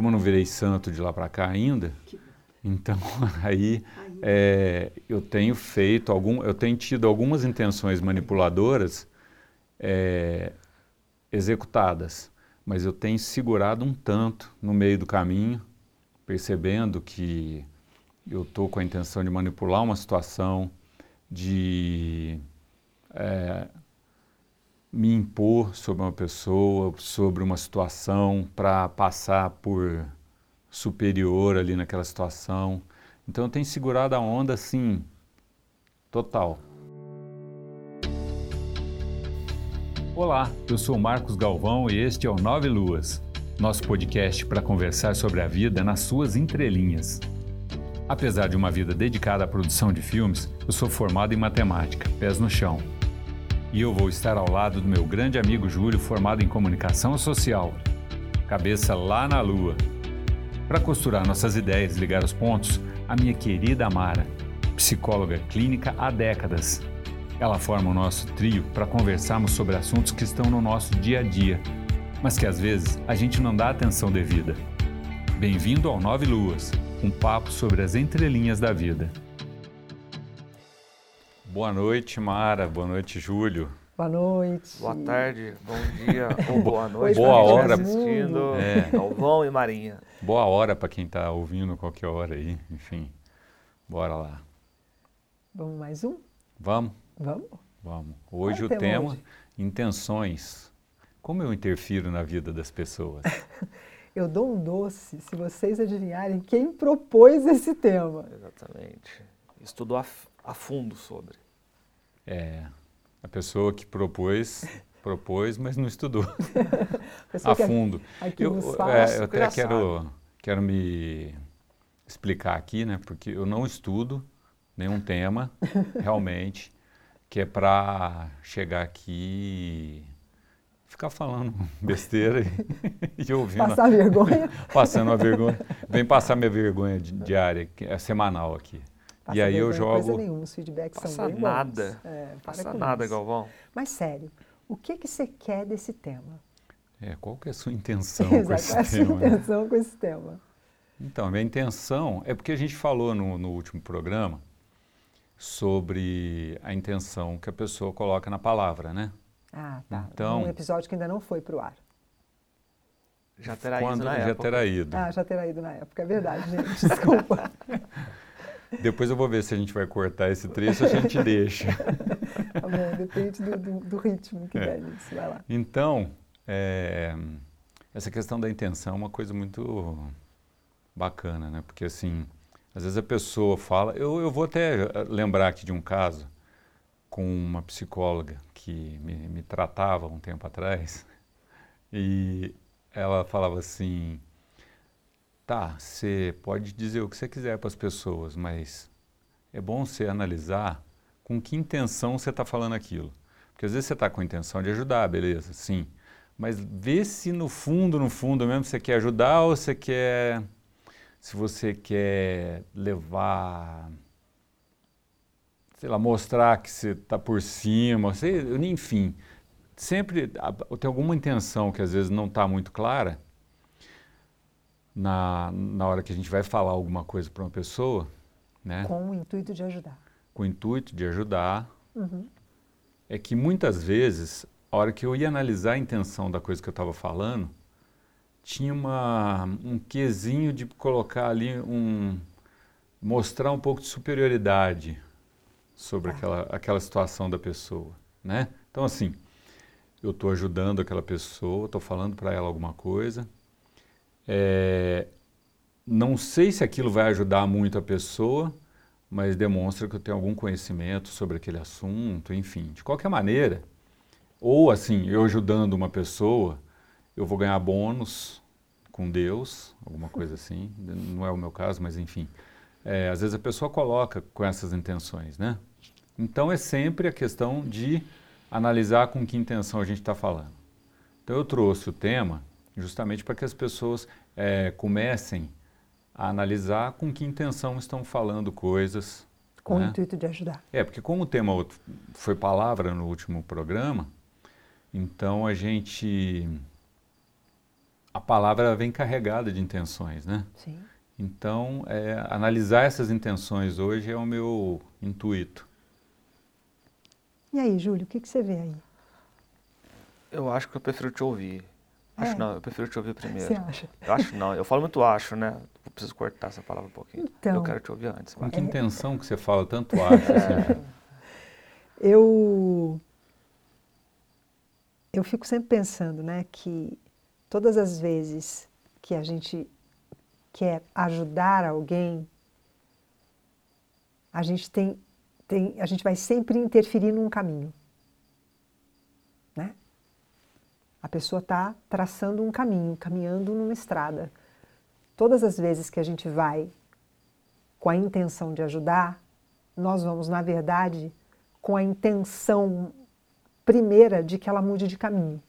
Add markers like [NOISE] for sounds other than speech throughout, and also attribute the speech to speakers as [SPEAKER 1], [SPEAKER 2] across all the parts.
[SPEAKER 1] como eu não virei santo de lá para cá ainda, então [LAUGHS] aí é, eu tenho feito algum, eu tenho tido algumas intenções manipuladoras é, executadas, mas eu tenho segurado um tanto no meio do caminho, percebendo que eu estou com a intenção de manipular uma situação, de é, me impor sobre uma pessoa, sobre uma situação, para passar por superior ali naquela situação. Então eu tenho segurado a onda assim, total. Olá, eu sou Marcos Galvão e este é o Nove Luas, nosso podcast para conversar sobre a vida nas suas entrelinhas. Apesar de uma vida dedicada à produção de filmes, eu sou formado em matemática, pés no chão. E eu vou estar ao lado do meu grande amigo Júlio, formado em comunicação social. Cabeça lá na lua. Para costurar nossas ideias e ligar os pontos, a minha querida Amara, psicóloga clínica há décadas. Ela forma o nosso trio para conversarmos sobre assuntos que estão no nosso dia a dia, mas que às vezes a gente não dá atenção devida. Bem-vindo ao Nove Luas um papo sobre as entrelinhas da vida. Boa noite, Mara. Boa noite, Júlio.
[SPEAKER 2] Boa noite.
[SPEAKER 3] Boa tarde, bom dia [LAUGHS] ou boa noite.
[SPEAKER 1] boa hora.
[SPEAKER 3] assistindo. É. Galvão e Marinha.
[SPEAKER 1] Boa hora para quem está ouvindo qualquer hora aí. Enfim, bora lá.
[SPEAKER 2] Vamos mais um?
[SPEAKER 1] Vamos.
[SPEAKER 2] Vamos.
[SPEAKER 1] Vamos. Hoje o tema, hoje? intenções. Como eu interfiro na vida das pessoas? [LAUGHS]
[SPEAKER 2] eu dou um doce se vocês adivinharem quem propôs esse tema.
[SPEAKER 3] Exatamente. Estudou a, a fundo sobre.
[SPEAKER 1] É, a pessoa que propôs, [LAUGHS] propôs, mas não estudou [LAUGHS] a fundo.
[SPEAKER 2] Aqui eu,
[SPEAKER 1] é, eu até quero, quero me explicar aqui, né, porque eu não estudo nenhum tema, [LAUGHS] realmente, que é para chegar aqui ficar falando besteira e, e ouvindo.
[SPEAKER 2] Passar vergonha.
[SPEAKER 1] passando a vergonha. Vem passar minha vergonha diária, é semanal aqui.
[SPEAKER 2] Passa
[SPEAKER 1] e aí eu jogo.
[SPEAKER 2] Coisa nenhuma, os feedbacks
[SPEAKER 3] passa
[SPEAKER 2] são bem
[SPEAKER 3] nada.
[SPEAKER 2] bons. É,
[SPEAKER 3] passa nada,
[SPEAKER 2] isso.
[SPEAKER 3] Galvão.
[SPEAKER 2] Mas sério, o que que você quer desse tema?
[SPEAKER 1] É, qual que é a sua intenção [LAUGHS] com esse
[SPEAKER 2] qual é a sua
[SPEAKER 1] tema?
[SPEAKER 2] intenção com esse tema?
[SPEAKER 1] Então, a minha intenção é porque a gente falou no, no último programa sobre a intenção que a pessoa coloca na palavra, né?
[SPEAKER 2] Ah, tá. Então, um episódio que ainda não foi para o ar.
[SPEAKER 3] Já terá
[SPEAKER 1] Quando
[SPEAKER 3] ido na
[SPEAKER 1] já
[SPEAKER 3] época.
[SPEAKER 1] terá ido.
[SPEAKER 2] Ah, já terá ido na época, é verdade, gente. [LAUGHS] Desculpa. [LAUGHS]
[SPEAKER 1] Depois eu vou ver se a gente vai cortar esse trecho, a gente [LAUGHS] deixa.
[SPEAKER 2] tá bom, depende do, do, do ritmo que é. der nisso. Vai lá.
[SPEAKER 1] Então, é, essa questão da intenção é uma coisa muito bacana, né? Porque assim, às vezes a pessoa fala. Eu, eu vou até lembrar aqui de um caso com uma psicóloga que me, me tratava um tempo atrás e ela falava assim: tá, você pode dizer o que você quiser para as pessoas, mas é bom você analisar com que intenção você está falando aquilo. Porque às vezes você está com a intenção de ajudar, beleza, sim. Mas vê se no fundo, no fundo mesmo, você quer ajudar ou você quer. Se você quer levar sei lá, mostrar que você está por cima, sei, enfim, sempre tem alguma intenção que às vezes não está muito clara na, na hora que a gente vai falar alguma coisa para uma pessoa, né?
[SPEAKER 2] Com o intuito de ajudar.
[SPEAKER 1] Com o intuito de ajudar.
[SPEAKER 2] Uhum.
[SPEAKER 1] É que muitas vezes, a hora que eu ia analisar a intenção da coisa que eu estava falando, tinha uma, um quesinho de colocar ali um... mostrar um pouco de superioridade, sobre aquela, aquela situação da pessoa, né? Então, assim, eu estou ajudando aquela pessoa, estou falando para ela alguma coisa, é, não sei se aquilo vai ajudar muito a pessoa, mas demonstra que eu tenho algum conhecimento sobre aquele assunto, enfim. De qualquer maneira, ou assim, eu ajudando uma pessoa, eu vou ganhar bônus com Deus, alguma coisa assim, não é o meu caso, mas enfim. É, às vezes a pessoa coloca com essas intenções, né? Então é sempre a questão de analisar com que intenção a gente está falando. Então eu trouxe o tema justamente para que as pessoas é, comecem a analisar com que intenção estão falando coisas.
[SPEAKER 2] Com
[SPEAKER 1] né?
[SPEAKER 2] o intuito de ajudar.
[SPEAKER 1] É, porque como o tema foi palavra no último programa, então a gente a palavra vem carregada de intenções, né?
[SPEAKER 2] Sim.
[SPEAKER 1] Então, é, analisar essas intenções hoje é o meu intuito.
[SPEAKER 2] E aí, Júlio, o que, que você vê aí?
[SPEAKER 3] Eu acho que eu prefiro te ouvir. Acho
[SPEAKER 2] É.
[SPEAKER 3] não, eu prefiro te ouvir primeiro.
[SPEAKER 2] Você acha?
[SPEAKER 3] Eu acho não, eu falo muito acho, né? Eu preciso cortar essa palavra um pouquinho.
[SPEAKER 2] Então.
[SPEAKER 3] Eu quero te ouvir antes.
[SPEAKER 1] Com que intenção que você fala tanto [LAUGHS] acho? assim?
[SPEAKER 2] Eu eu fico sempre pensando, né, que todas as vezes que a gente quer ajudar alguém, a gente tem, tem a gente vai sempre interferir num caminho, né? A pessoa está traçando um caminho, caminhando numa estrada. Todas as vezes que a gente vai com a intenção de ajudar, nós vamos, na verdade, com a intenção primeira de que ela mude de caminho.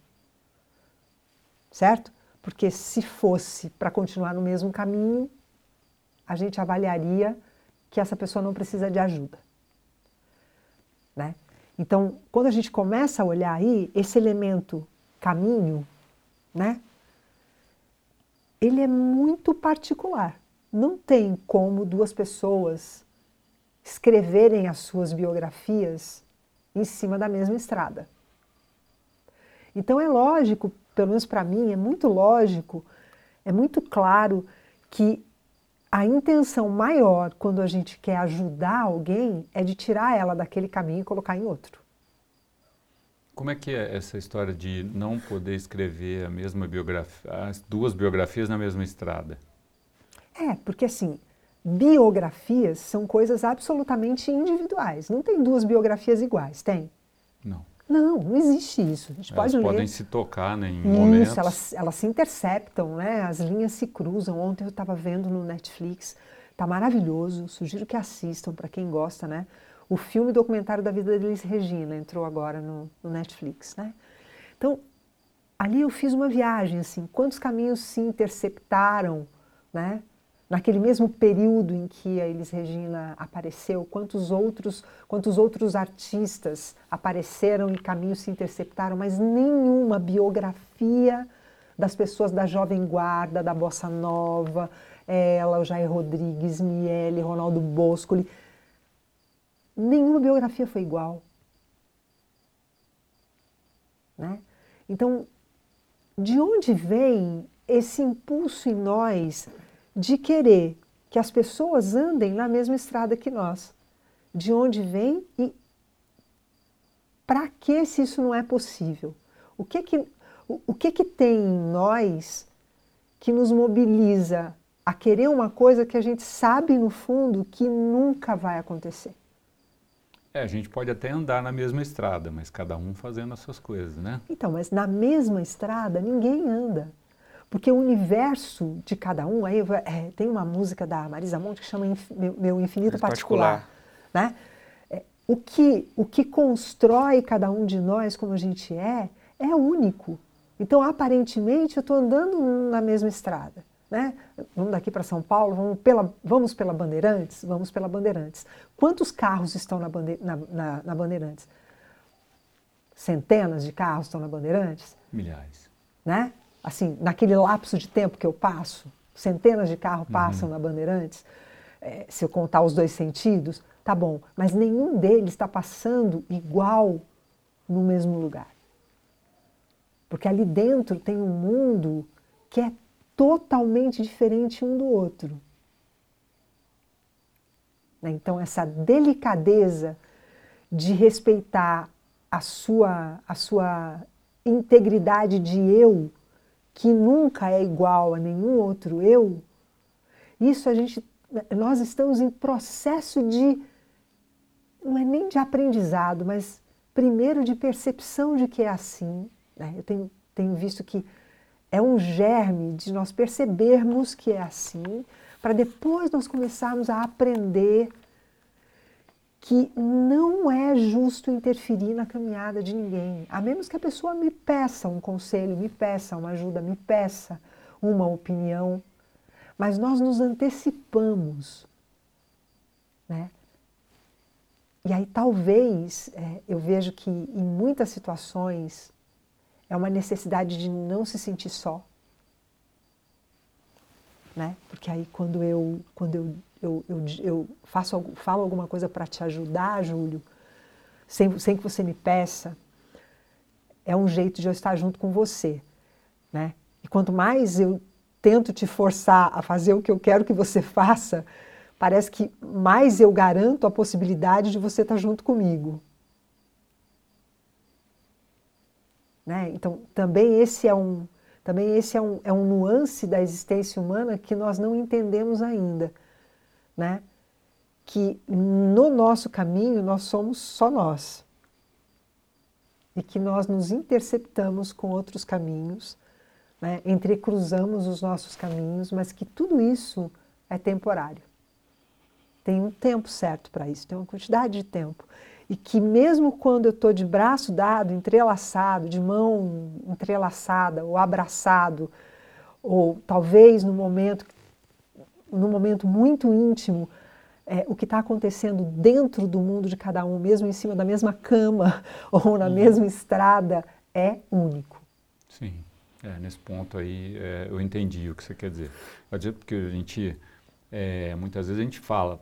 [SPEAKER 2] Certo? Porque se fosse para continuar no mesmo caminho, a gente avaliaria que essa pessoa não precisa de ajuda. Né? Então, quando a gente começa a olhar aí, esse elemento caminho, né? Ele é muito particular. Não tem como duas pessoas escreverem as suas biografias em cima da mesma estrada. Então é lógico, pelo menos para mim, é muito lógico, é muito claro que a intenção maior quando a gente quer ajudar alguém é de tirar ela daquele caminho e colocar em outro.
[SPEAKER 1] Como é que é essa história de não poder escrever a mesma biografia, as duas biografias na mesma estrada?
[SPEAKER 2] É, porque assim, biografias são coisas absolutamente individuais. Não tem duas biografias iguais, tem?
[SPEAKER 1] Não.
[SPEAKER 2] Não, não existe isso. A gente
[SPEAKER 1] Elas
[SPEAKER 2] pode ler.
[SPEAKER 1] podem se tocar né, em momentos.
[SPEAKER 2] Isso, elas, elas se interceptam, né? As linhas se cruzam. Ontem eu estava vendo no Netflix, tá maravilhoso. Sugiro que assistam para quem gosta, né? O filme documentário da vida de Elis Regina entrou agora no, no Netflix, né? Então, ali eu fiz uma viagem, assim, quantos caminhos se interceptaram, né? Naquele mesmo período em que a Elis Regina apareceu, quantos outros, quantos outros artistas apareceram e caminhos se interceptaram, mas nenhuma biografia das pessoas da Jovem Guarda, da Bossa Nova, ela, o Jair Rodrigues, Miele, Ronaldo Boscoli, nenhuma biografia foi igual. Né? Então, de onde vem esse impulso em nós de querer que as pessoas andem na mesma estrada que nós? De onde vem e para que se isso não é possível? O que que, o, o que que tem em nós que nos mobiliza a querer uma coisa que a gente sabe no fundo que nunca vai acontecer?
[SPEAKER 1] É, a gente pode até andar na mesma estrada, mas cada um fazendo as suas coisas, né?
[SPEAKER 2] Então, mas na mesma estrada ninguém anda. Porque o universo de cada um, aí é, tem uma música da Marisa Monte que chama Inf- Meu, Meu Infinito
[SPEAKER 3] Infinito
[SPEAKER 2] Particular. Né? É, o, que, o que constrói cada um de nós como a gente é, é único. Então, aparentemente, eu estou andando na mesma estrada. Né? Vamos daqui para São Paulo, vamos pela, vamos pela Bandeirantes? Vamos pela Bandeirantes. Quantos carros estão na, na, na, na Bandeirantes? Centenas de carros estão na Bandeirantes?
[SPEAKER 1] Milhares.
[SPEAKER 2] né? Assim, naquele lapso de tempo que eu passo, centenas de carros passam na Bandeirantes, eh, se eu contar os dois sentidos, tá bom, mas nenhum deles está passando igual no mesmo lugar. Porque ali dentro tem um mundo que é totalmente diferente um do outro. Né? Então, essa delicadeza de respeitar a sua, a sua integridade de eu, que nunca é igual a nenhum outro eu, isso a gente, nós estamos em processo de, não é nem de aprendizado, mas primeiro de percepção de que é assim. né? Eu tenho, tenho visto que é um germe de nós percebermos que é assim, para depois nós começarmos a aprender que não é justo interferir na caminhada de ninguém, a menos que a pessoa me peça um conselho, me peça uma ajuda, me peça uma opinião. Mas nós nos antecipamos. Né? E aí talvez é, eu vejo que em muitas situações é uma necessidade de não se sentir só. né? Porque aí quando eu quando eu eu, eu, eu faço falo alguma coisa para te ajudar, Júlio, sem, sem que você me peça, é um jeito de eu estar junto com você, né? E quanto mais eu tento te forçar a fazer o que eu quero que você faça, parece que mais eu garanto a possibilidade de você estar junto comigo. Né? Então, também esse é um também esse é um, é um nuance da existência humana que nós não entendemos ainda, né? Que no nosso caminho nós somos só nós e que nós nos interceptamos com outros caminhos, né? entrecruzamos os nossos caminhos, mas que tudo isso é temporário. Tem um tempo certo para isso, tem uma quantidade de tempo e que mesmo quando eu estou de braço dado, entrelaçado, de mão entrelaçada ou abraçado, ou talvez no momento, no momento muito íntimo, é, o que está acontecendo dentro do mundo de cada um, mesmo em cima da mesma cama [LAUGHS] ou na uhum. mesma estrada, é único.
[SPEAKER 1] Sim, é, nesse ponto aí é, eu entendi o que você quer dizer. Eu dizer porque a gente é, muitas vezes a gente fala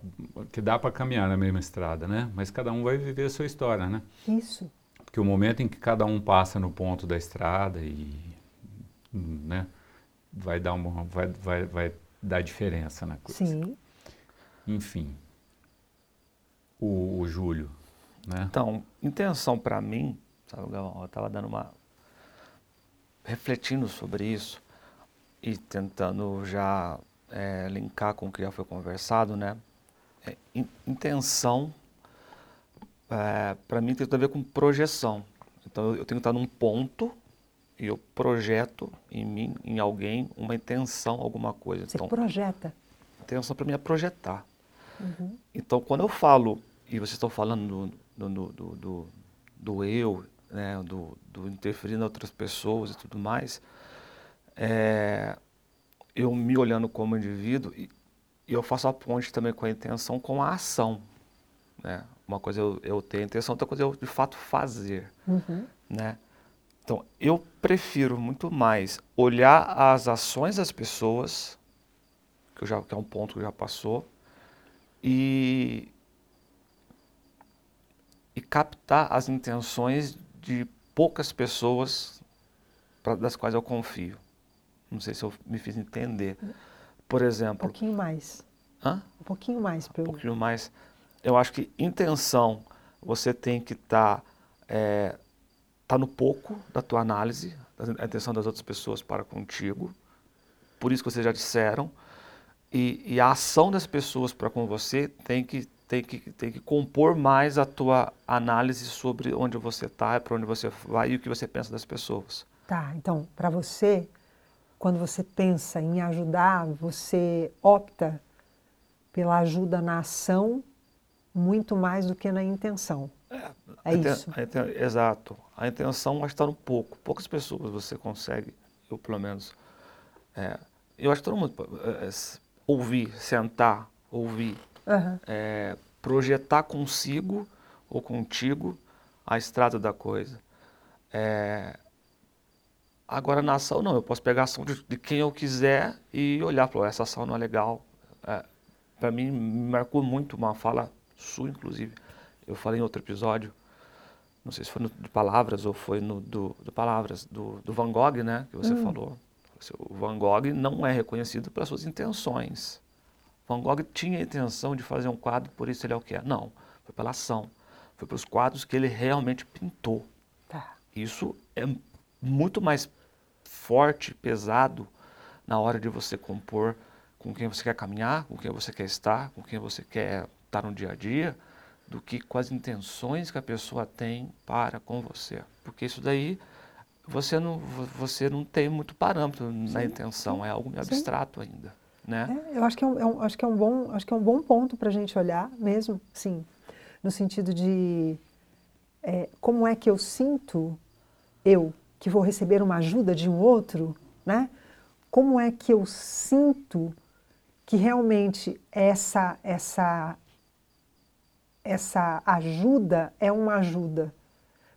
[SPEAKER 1] que dá para caminhar na mesma estrada, né? Mas cada um vai viver a sua história, né?
[SPEAKER 2] Isso.
[SPEAKER 1] Porque o momento em que cada um passa no ponto da estrada e, né, vai dar uma, vai, vai, vai dar diferença na coisa.
[SPEAKER 2] Sim.
[SPEAKER 1] Enfim, o, o Júlio, né?
[SPEAKER 3] Então, intenção para mim, sabe, eu estava dando uma refletindo sobre isso e tentando já é, linkar com o que já foi conversado, né? É, in, intenção, é, para mim, tem tudo a ver com projeção. Então, eu, eu tenho que estar num ponto e eu projeto em mim, em alguém, uma intenção, alguma coisa.
[SPEAKER 2] Você
[SPEAKER 3] então,
[SPEAKER 2] projeta.
[SPEAKER 3] Intenção para mim é projetar.
[SPEAKER 2] Uhum.
[SPEAKER 3] Então, quando eu falo, e vocês estão falando do, do, do, do, do eu, né, do, do interferir em outras pessoas e tudo mais, é, eu me olhando como indivíduo e, e, eu faço a ponte também com a intenção com a ação. Né? Uma coisa eu, eu tenho a intenção, outra coisa eu de fato fazer.
[SPEAKER 2] Uhum.
[SPEAKER 3] Né? Então, eu prefiro muito mais olhar as ações das pessoas, que, já, que é um ponto que já passou, e, e captar as intenções de poucas pessoas pra, das quais eu confio. Não sei se eu me fiz entender. Por exemplo.
[SPEAKER 2] Um pouquinho mais.
[SPEAKER 3] Hã?
[SPEAKER 2] Um pouquinho mais.
[SPEAKER 3] Um pouquinho mais. Eu acho que intenção, você tem que estar tá, é, tá no pouco da tua análise, a intenção das outras pessoas para contigo. Por isso que vocês já disseram. E, e a ação das pessoas para com você tem que, tem, que, tem que compor mais a tua análise sobre onde você está, para onde você vai e o que você pensa das pessoas.
[SPEAKER 2] Tá, então, para você, quando você pensa em ajudar, você opta pela ajuda na ação muito mais do que na intenção. É, é isso.
[SPEAKER 3] A, exato. A intenção vai estar um pouco. Poucas pessoas você consegue, eu pelo menos. É, eu acho que todo mundo é, é ouvir, sentar, ouvir,
[SPEAKER 2] uhum.
[SPEAKER 3] projetar consigo ou contigo a estrada da coisa. É, Agora na ação não, eu posso pegar a ação de, de quem eu quiser e olhar para essa ação não é legal. É, para mim me marcou muito uma fala sua, inclusive. Eu falei em outro episódio, não sei se foi no de palavras ou foi no do, do palavras do, do, Van Gogh, né, que você hum. falou. O Van Gogh não é reconhecido pelas suas intenções. Van Gogh tinha a intenção de fazer um quadro, por isso ele é o que é. Não, foi pela ação. Foi pelos quadros que ele realmente pintou.
[SPEAKER 2] Tá.
[SPEAKER 3] Isso é muito mais forte, pesado na hora de você compor com quem você quer caminhar, com quem você quer estar, com quem você quer estar no dia a dia, do que com as intenções que a pessoa tem para com você. Porque isso daí você não, você não tem muito parâmetro Sim. na intenção, é algo meio abstrato ainda. Né?
[SPEAKER 2] É, eu acho que é um, é um, acho que é um bom, acho que é um bom ponto para a gente olhar mesmo, sim, no sentido de é, como é que eu sinto eu que vou receber uma ajuda de um outro, né? Como é que eu sinto que realmente essa essa essa ajuda é uma ajuda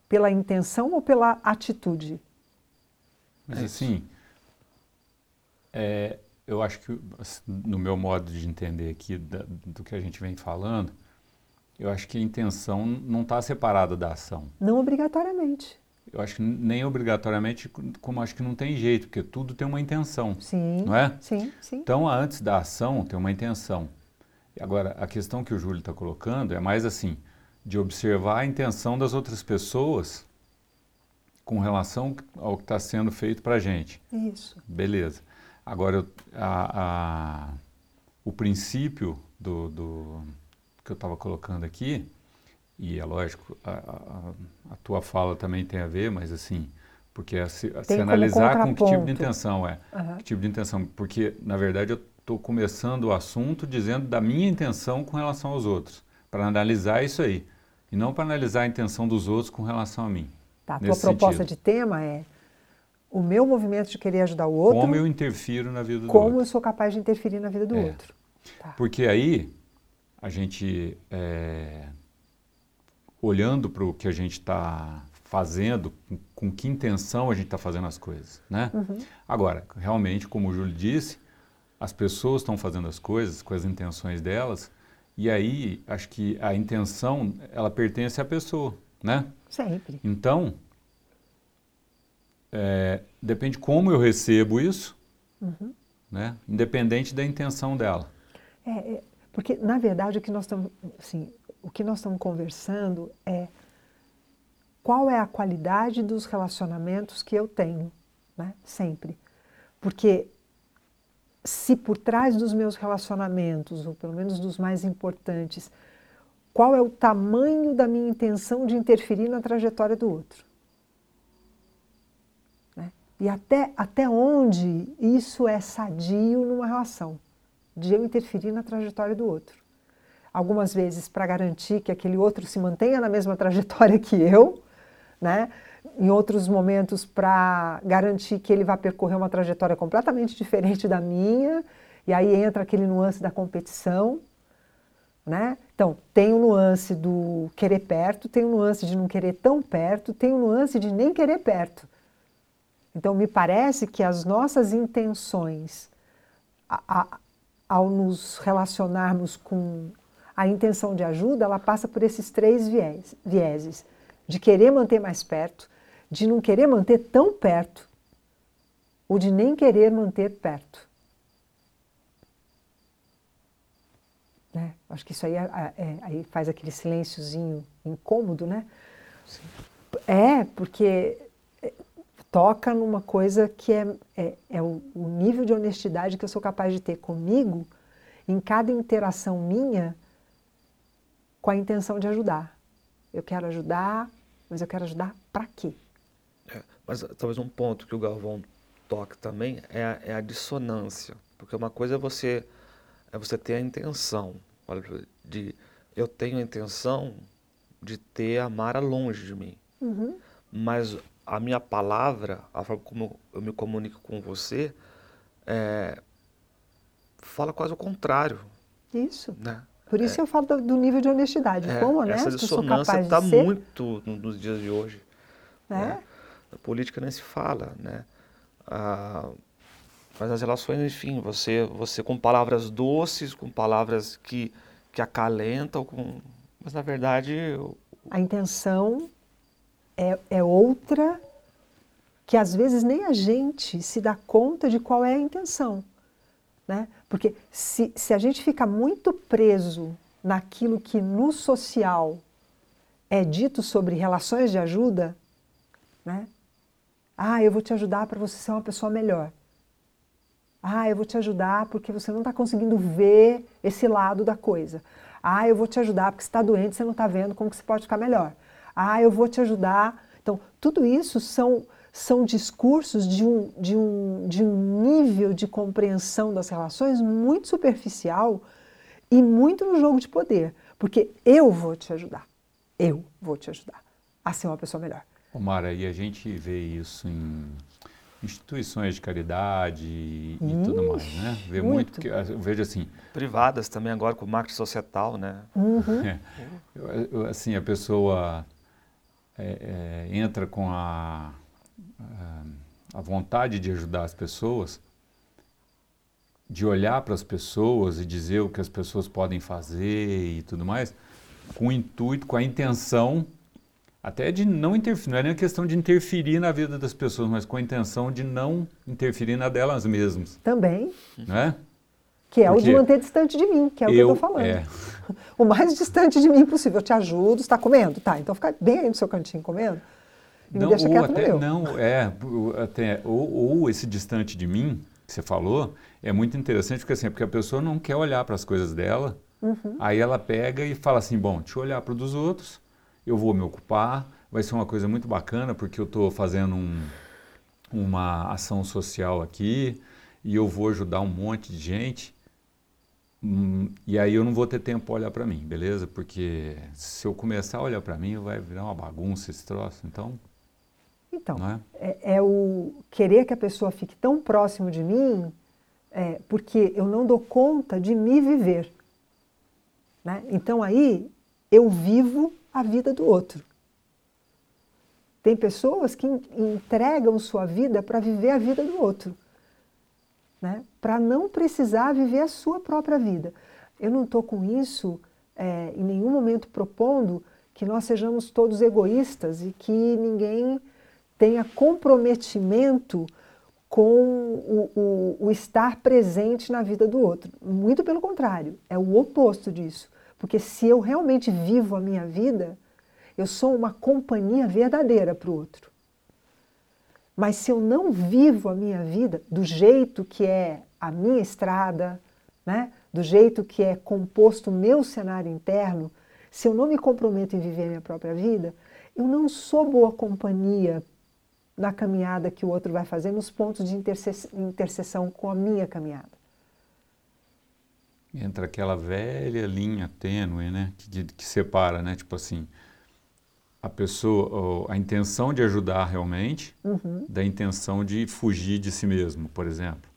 [SPEAKER 2] pela intenção ou pela atitude?
[SPEAKER 1] Mas assim, é, eu acho que, assim, no meu modo de entender aqui da, do que a gente vem falando, eu acho que a intenção não está separada da ação.
[SPEAKER 2] Não obrigatoriamente.
[SPEAKER 1] Eu acho que nem obrigatoriamente, como acho que não tem jeito, porque tudo tem uma intenção.
[SPEAKER 2] Sim.
[SPEAKER 1] Não é?
[SPEAKER 2] Sim, sim.
[SPEAKER 1] Então, antes da ação, tem uma intenção. Agora, a questão que o Júlio está colocando é mais assim, de observar a intenção das outras pessoas com relação ao que está sendo feito para a gente.
[SPEAKER 2] Isso.
[SPEAKER 1] Beleza. Agora, a, a, o princípio do, do que eu estava colocando aqui, e é lógico, a, a, a, tua fala também tem a ver, mas assim, porque a se, se analisar com que tipo de intenção é. Uhum. Que tipo de intenção? Porque, na verdade, eu estou começando o assunto dizendo da minha intenção com relação aos outros, para analisar isso aí, e não para analisar a intenção dos outros com relação a mim.
[SPEAKER 2] Tá, a tua proposta sentido. de tema é o meu movimento de querer ajudar o outro.
[SPEAKER 1] Como eu interfiro na vida do
[SPEAKER 2] como
[SPEAKER 1] outro.
[SPEAKER 2] Como eu sou capaz de interferir na vida do é. outro.
[SPEAKER 1] Tá. Porque aí, a gente, é, olhando para o que a gente está fazendo, com, com, que intenção a gente está fazendo as coisas, né? Uhum. Agora, realmente, como o Júlio disse, as pessoas estão fazendo as coisas com as intenções delas, e aí acho que a intenção, ela pertence à pessoa, né?
[SPEAKER 2] Sempre.
[SPEAKER 1] Então, é, depende como eu recebo isso, uhum. né? independente da intenção dela.
[SPEAKER 2] É, é, porque, na verdade, o que nós estamos, assim, o que nós estamos conversando é qual é a qualidade dos relacionamentos que eu tenho, né? sempre. Porque se por trás dos meus relacionamentos, ou pelo menos dos mais importantes, qual é o tamanho da minha intenção de interferir na trajetória do outro? E até, até onde isso é sadio numa relação, de eu interferir na trajetória do outro. Algumas vezes para garantir que aquele outro se mantenha na mesma [LAUGHS] trajetória que eu, né? em outros momentos para garantir que ele vai percorrer uma trajetória completamente diferente da minha, e aí entra aquele nuance da competição. Né? Então, tem o nuance do querer perto, tem o nuance de não querer tão perto, tem o nuance de nem querer perto. Então, me parece que as nossas intenções, a, a, ao nos relacionarmos com a intenção de ajuda, ela passa por esses três viés, vieses: de querer manter mais perto, de não querer manter tão perto, ou de nem querer manter perto. Né? Acho que isso aí, é, é, aí faz aquele silênciozinho incômodo, né? Sim. É, porque toca numa coisa que é, é, é o, o, nível de honestidade que eu sou capaz de ter comigo em cada interação minha com a intenção de ajudar. Eu quero ajudar, mas eu quero ajudar para quê?
[SPEAKER 3] É, mas talvez um ponto que o Galvão toca também é a, é a dissonância, porque uma coisa é você é você ter a intenção de eu tenho a intenção de ter a Mara longe de mim, uhum. mas a minha palavra, a forma como eu me comunico com você, é, fala quase o contrário.
[SPEAKER 2] Isso.
[SPEAKER 3] Né?
[SPEAKER 2] Por isso é, eu falo do, do, nível de honestidade. É, Quão honesto
[SPEAKER 3] essa dissonância
[SPEAKER 2] está
[SPEAKER 3] muito nos dias de hoje.
[SPEAKER 2] É. Né?
[SPEAKER 3] A política nem se fala, né? Ah, mas as relações, enfim, você, você com palavras doces, com palavras que, que acalentam, com... mas na verdade... Eu...
[SPEAKER 2] A intenção é, é outra que às vezes nem a gente se dá conta de qual é a intenção. Né? Porque se, se a gente fica muito preso naquilo que no social é dito sobre relações de ajuda, né? Ah, eu vou te ajudar para você ser uma pessoa melhor. Ah, eu vou te ajudar porque você não está conseguindo ver esse lado da coisa. Ah, eu vou te ajudar porque você está doente, você não está vendo como que você pode ficar melhor. Ah, eu vou te ajudar. Então, tudo isso são, são discursos de um, de, um, de um nível de compreensão das relações muito superficial e muito no jogo de poder. Porque eu vou te ajudar. Eu vou te ajudar a ser uma pessoa melhor.
[SPEAKER 1] Omara, e a gente vê isso em instituições de caridade e, e tudo mais, né? Vê muito, muito que eu vejo assim.
[SPEAKER 3] Privadas também agora com o marketing societal, né?
[SPEAKER 2] Uhum. [LAUGHS] É,
[SPEAKER 1] eu, eu, assim, a pessoa é, é, entra com a, a, a, vontade de ajudar as pessoas, de olhar para as pessoas e dizer o que as pessoas podem fazer e tudo mais, com o intuito, com a intenção até de não interferir, não é nem questão de interferir na vida das pessoas, mas com a intenção de não interferir na delas mesmas.
[SPEAKER 2] Também.
[SPEAKER 1] Né?
[SPEAKER 2] Que é Porque o de manter distante de mim, que é o eu, que eu estou falando. É. [LAUGHS] O mais distante de mim possível. Eu te ajudo, está comendo? Tá, então fica bem aí no seu cantinho comendo. E não, me deixa quieto
[SPEAKER 1] até. Não, é, até, ou, ou esse distante de mim, que você falou, é muito interessante, porque assim, porque a pessoa não quer olhar para as coisas dela, uhum. aí ela pega e fala assim, bom, deixa eu olhar para o dos outros, eu vou me ocupar, vai ser uma coisa muito bacana, porque eu estou fazendo um, uma ação social aqui e eu vou ajudar um monte de gente. Hum, e aí eu não vou ter tempo para olhar para mim, beleza? Porque se eu começar a olhar para mim, vai virar uma bagunça esse troço. Então,
[SPEAKER 2] então é? É, é? o querer que a pessoa fique tão próximo de mim, é, porque eu não dou conta de me viver. Né? Então aí eu vivo a vida do outro. Tem pessoas que entregam sua vida para viver a vida do outro, né? para não precisar viver a sua própria vida. Eu não estou com isso é, em nenhum momento propondo que nós sejamos todos egoístas e que ninguém tenha comprometimento com o, o, o, estar presente na vida do outro. Muito pelo contrário, é o oposto disso. Porque se eu realmente vivo a minha vida, eu sou uma companhia verdadeira para o outro. Mas se eu não vivo a minha vida do jeito que é a minha estrada, né? do jeito que é composto o meu cenário interno, se eu não me comprometo em viver a minha própria vida, eu não sou boa companhia na caminhada que o outro vai fazer, nos pontos de interseção com a minha caminhada
[SPEAKER 1] entra aquela velha linha tênue, né, que, que separa, né, tipo assim, a pessoa, a intenção de ajudar realmente, uhum. da intenção de fugir de si mesmo, por exemplo.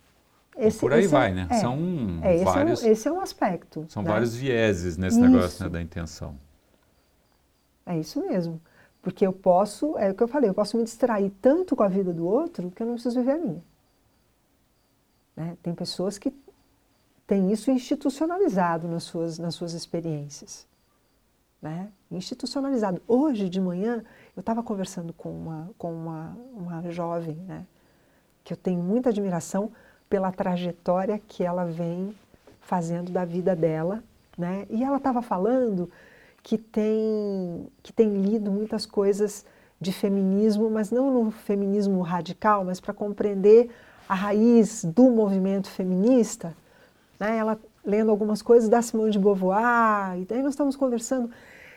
[SPEAKER 1] Esse, por aí vai, é, né?
[SPEAKER 2] É,
[SPEAKER 1] são
[SPEAKER 2] é, vários. Esse é um, esse é um aspecto.
[SPEAKER 1] São né? vários vieses nesse isso. negócio né, da intenção.
[SPEAKER 2] É isso mesmo. Porque eu posso, é o que eu falei, eu posso me distrair tanto com a vida do outro que eu não preciso viver a minha. Né? Tem pessoas que tem isso institucionalizado nas suas, nas suas experiências. Né? Institucionalizado. Hoje de manhã, eu estava conversando com uma, com uma, uma jovem, né? que eu tenho muita admiração pela trajetória que ela vem fazendo da vida dela. Né? E ela estava falando que tem, que tem lido muitas coisas de feminismo, mas não no feminismo radical, mas para compreender a raiz do movimento feminista né? Ela lendo algumas coisas da Simone de Beauvoir, e daí nós estamos conversando,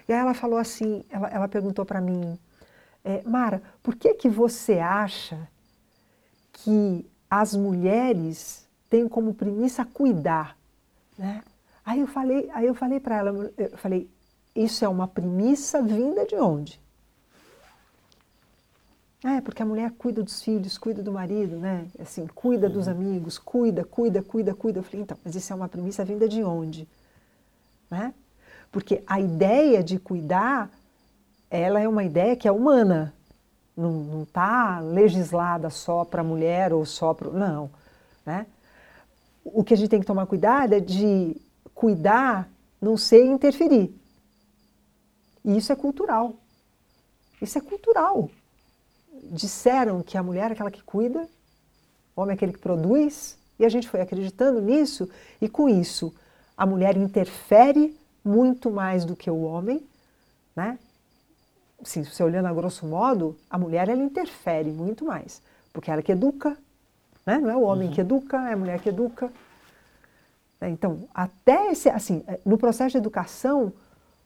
[SPEAKER 2] e aí ela falou assim, ela, ela perguntou para mim, é, Mara, por que que você acha que as mulheres têm como premissa cuidar, né? Aí eu falei, aí eu falei para ela, eu falei, isso é uma premissa vinda de onde? Ah, é porque a mulher cuida dos filhos, cuida do marido, né? Assim, cuida dos uhum. amigos, cuida, cuida, cuida, cuida. Eu falei, então, mas isso é uma premissa vinda de onde? Né? Porque a ideia de cuidar, ela é uma ideia que é humana. Não está legislada só para a mulher ou só para. Não. Né? O que a gente tem que tomar cuidado é de cuidar, não ser interferir. E isso é cultural. Isso é cultural disseram que a mulher é aquela que cuida, o homem é aquele que produz, e a gente foi acreditando nisso, e com isso a mulher interfere muito mais do que o homem, né? Sim, você olhando a grosso modo, a mulher ela interfere muito mais, porque ela que educa, né? não é o homem uhum. que educa, é a mulher que educa. Então, até esse, assim, no processo de educação,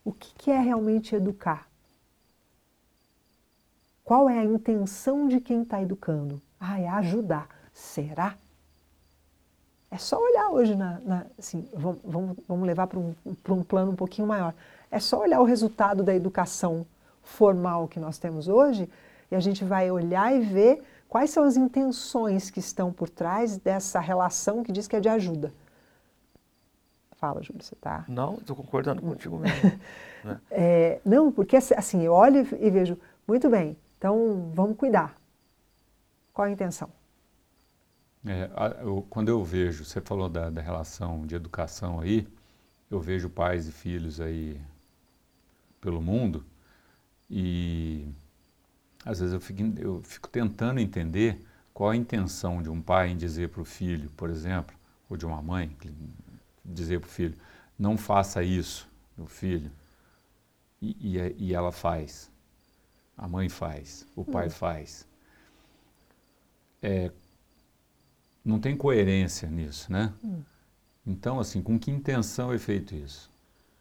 [SPEAKER 2] o que, é realmente educar? Qual é a intenção de quem está educando? Ah, é ajudar. Será? É só olhar hoje, na, na assim, vamos, vamos, levar para um, um plano um pouquinho maior. É só olhar o resultado da educação formal que nós temos hoje e a gente vai olhar e ver quais são as intenções que estão por trás dessa relação que diz que é de ajuda. Fala, Júlio, você está...
[SPEAKER 3] Não, estou concordando contigo [LAUGHS] mesmo.
[SPEAKER 2] né? é, não, porque assim, eu olho e vejo, muito bem, então, vamos cuidar. Qual a intenção?
[SPEAKER 1] É, eu, quando eu vejo, você falou da, da relação de educação aí, eu vejo pais e filhos aí pelo mundo e às vezes eu fico, eu fico tentando entender qual a intenção de um pai em dizer para o filho, por exemplo, ou de uma mãe, dizer para o filho, não faça isso, meu filho, e, e, e, ela faz, a mãe faz, o pai hum. faz. É, não tem coerência nisso, né? Hum. Então, assim, com que intenção é feito isso?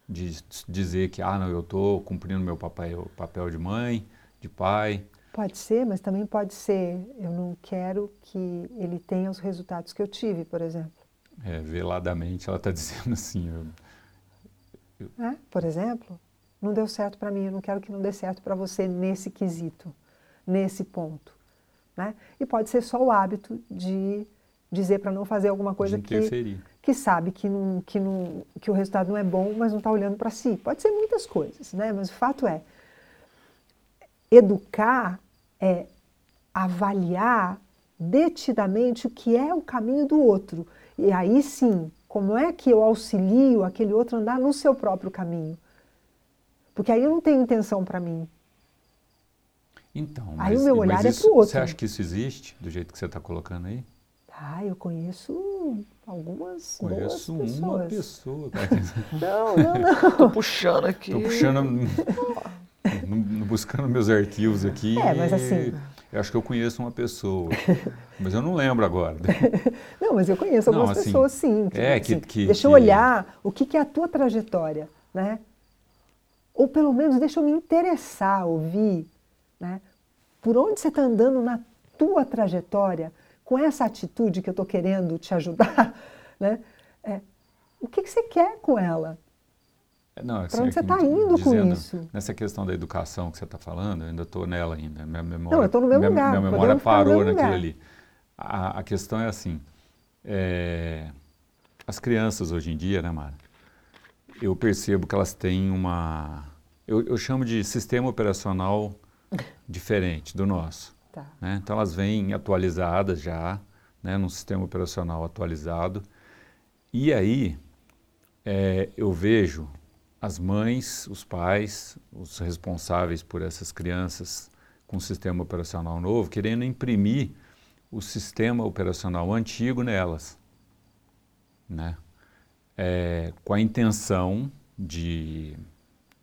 [SPEAKER 1] De dizer que, ah, não, eu estou cumprindo meu papel, papel de mãe, de pai.
[SPEAKER 2] Pode ser, mas também pode ser, eu não quero que ele tenha os resultados que eu tive, por exemplo.
[SPEAKER 1] É, veladamente ela está [LAUGHS] dizendo assim. Eu,
[SPEAKER 2] eu... É, por exemplo, não deu certo para mim, eu não quero que não dê certo para você nesse quesito, nesse ponto. Né? E pode ser só o hábito de dizer para não fazer alguma coisa que, que sabe que, não, que, não, que o resultado não é bom, mas não está olhando para si. Pode ser muitas coisas, né? mas o fato é, educar é avaliar detidamente o que é o caminho do outro. E aí sim, como é que eu auxilio aquele outro a andar no seu próprio caminho? Porque aí eu não tenho intenção para mim.
[SPEAKER 1] Então, aí mas, o meu olhar é para o outro. Você acha que isso existe, do jeito que você está colocando aí?
[SPEAKER 2] Ah, eu conheço algumas
[SPEAKER 1] Conheço
[SPEAKER 2] boas
[SPEAKER 1] pessoas. uma pessoa. [LAUGHS]
[SPEAKER 2] não, não, não. [LAUGHS]
[SPEAKER 3] Tô puxando aqui.
[SPEAKER 1] Tô puxando, [LAUGHS] buscando meus arquivos aqui.
[SPEAKER 2] É, mas assim...
[SPEAKER 1] Eu acho que eu conheço uma pessoa, [LAUGHS] mas eu não lembro agora. [LAUGHS]
[SPEAKER 2] não, mas eu conheço algumas não, assim, pessoas sim.
[SPEAKER 1] Que, é, que,
[SPEAKER 2] assim,
[SPEAKER 1] que
[SPEAKER 2] Deixa
[SPEAKER 1] que...
[SPEAKER 2] eu olhar o que, que é a tua trajetória, né? Ou pelo menos deixa eu me interessar, ouvir, né? Por onde você está andando na tua trajetória? com essa atitude que eu estou querendo te ajudar, [LAUGHS] né? É, o que, que você quer com ela?
[SPEAKER 1] É, não,
[SPEAKER 2] Para onde você está indo dizendo, com isso?
[SPEAKER 1] Nessa questão da educação que você está falando, eu ainda estou nela ainda. Minha memória,
[SPEAKER 2] não, eu estou no mesmo
[SPEAKER 1] minha,
[SPEAKER 2] lugar.
[SPEAKER 1] Minha memória parou naquilo lugar. ali. A, a, questão é assim, é, as crianças hoje em dia, né, Mara? Eu percebo que elas têm uma... Eu, eu chamo de sistema operacional [LAUGHS] diferente do nosso. Tá. Né? Então elas vêm atualizadas já, né, num sistema operacional atualizado. E aí é, eu vejo as mães, os pais, os responsáveis por essas crianças com sistema operacional novo, querendo imprimir o sistema operacional antigo nelas, né? É, com a intenção de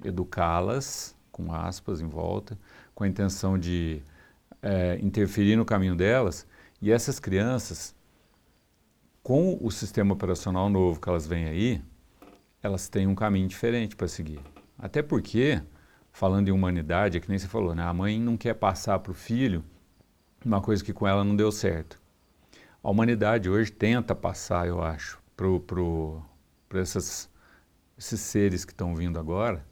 [SPEAKER 1] educá-las, com aspas em volta, com a intenção de é, interferir no caminho delas e essas crianças, com o sistema operacional novo que elas vêm aí, elas têm um caminho diferente para seguir. Até porque, falando em humanidade, é que nem você falou, né? a mãe não quer passar para o filho uma coisa que com ela não deu certo. A humanidade hoje tenta passar, eu acho, para esses seres que estão vindo agora,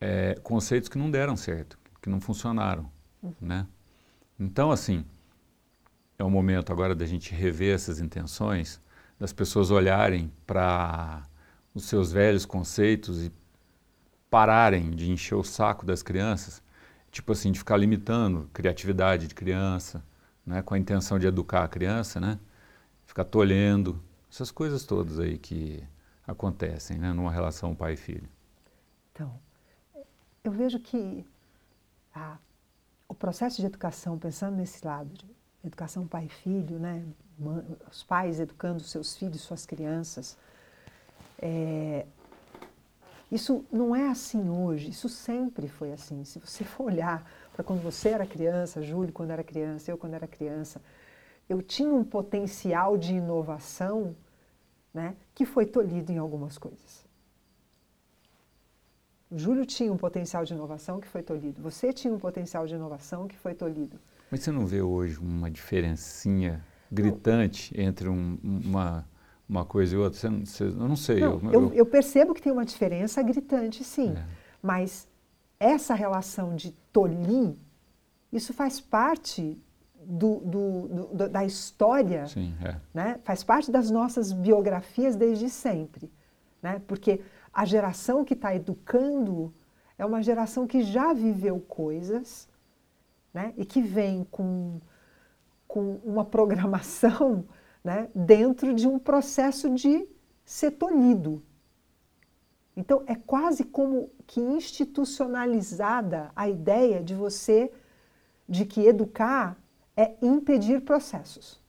[SPEAKER 1] é, conceitos que não deram certo, que não funcionaram. Né? Então, assim, é o momento agora da gente rever essas intenções, das pessoas olharem para os seus velhos conceitos e pararem de encher o saco das crianças, tipo assim, de ficar limitando criatividade de criança, né, com a intenção de educar a criança, né, ficar tolhendo, essas coisas todas aí que acontecem, né, numa relação pai e filho.
[SPEAKER 2] Então, eu vejo que a o processo de educação, pensando nesse lado, de educação pai e filho, né? os pais educando seus filhos, suas crianças, é, isso não é assim hoje, isso sempre foi assim. Se você for olhar para quando você era criança, Júlio quando era criança, eu quando era criança, eu tinha um potencial de inovação né, que foi tolhido em algumas coisas. O Júlio tinha um potencial de inovação que foi tolhido. Você tinha um potencial de inovação que foi tolhido.
[SPEAKER 1] Mas você não vê hoje uma diferencinha gritante não. entre um, uma, uma coisa e outra? Você, você, eu não sei.
[SPEAKER 2] Não, eu, eu, eu, percebo que tem uma diferença gritante, sim. É. Mas essa relação de tolir, isso faz parte do, do, do, da história,
[SPEAKER 1] sim, é.
[SPEAKER 2] né? faz parte das nossas biografias desde sempre. Né? Porque a geração que está educando é uma geração que já viveu coisas né? e que vem com, com uma programação né, dentro de um processo de ser tolhido. Então, é quase como que institucionalizada a ideia de você, de que educar é impedir processos.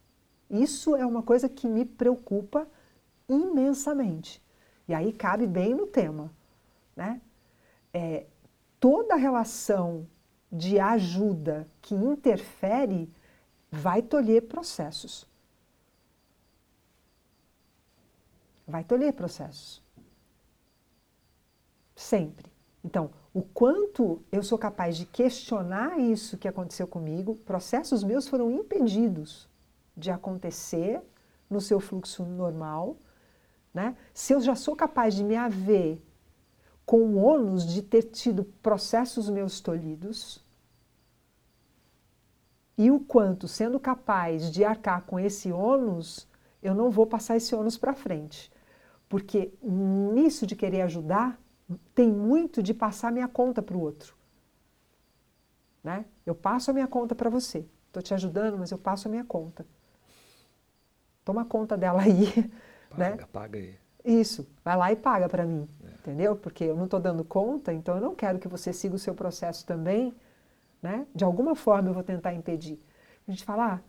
[SPEAKER 2] Isso é uma coisa que me preocupa imensamente. E aí cabe bem no tema. Né? É, toda relação de ajuda que interfere vai tolher processos. Vai tolher processos. Sempre. Então, o quanto eu sou capaz de questionar isso que aconteceu comigo, processos meus foram impedidos de acontecer no seu fluxo normal, né? Se eu já sou capaz de me haver com o ônus de ter tido processos meus tolhidos, e o quanto, sendo capaz de arcar com esse ônus, eu não vou passar esse ônus para frente. Porque nisso de querer ajudar, tem muito de passar minha conta para o outro. Né? Eu passo a minha conta para você. Estou te ajudando, mas eu passo a minha conta. Toma conta dela aí. [LAUGHS]
[SPEAKER 3] Paga,
[SPEAKER 2] né?
[SPEAKER 3] paga aí.
[SPEAKER 2] Isso, vai lá e paga para mim. É. Entendeu? Porque eu não estou dando conta, então eu não quero que você siga o seu processo também né? De alguma forma eu vou tentar impedir. A gente fala, ah,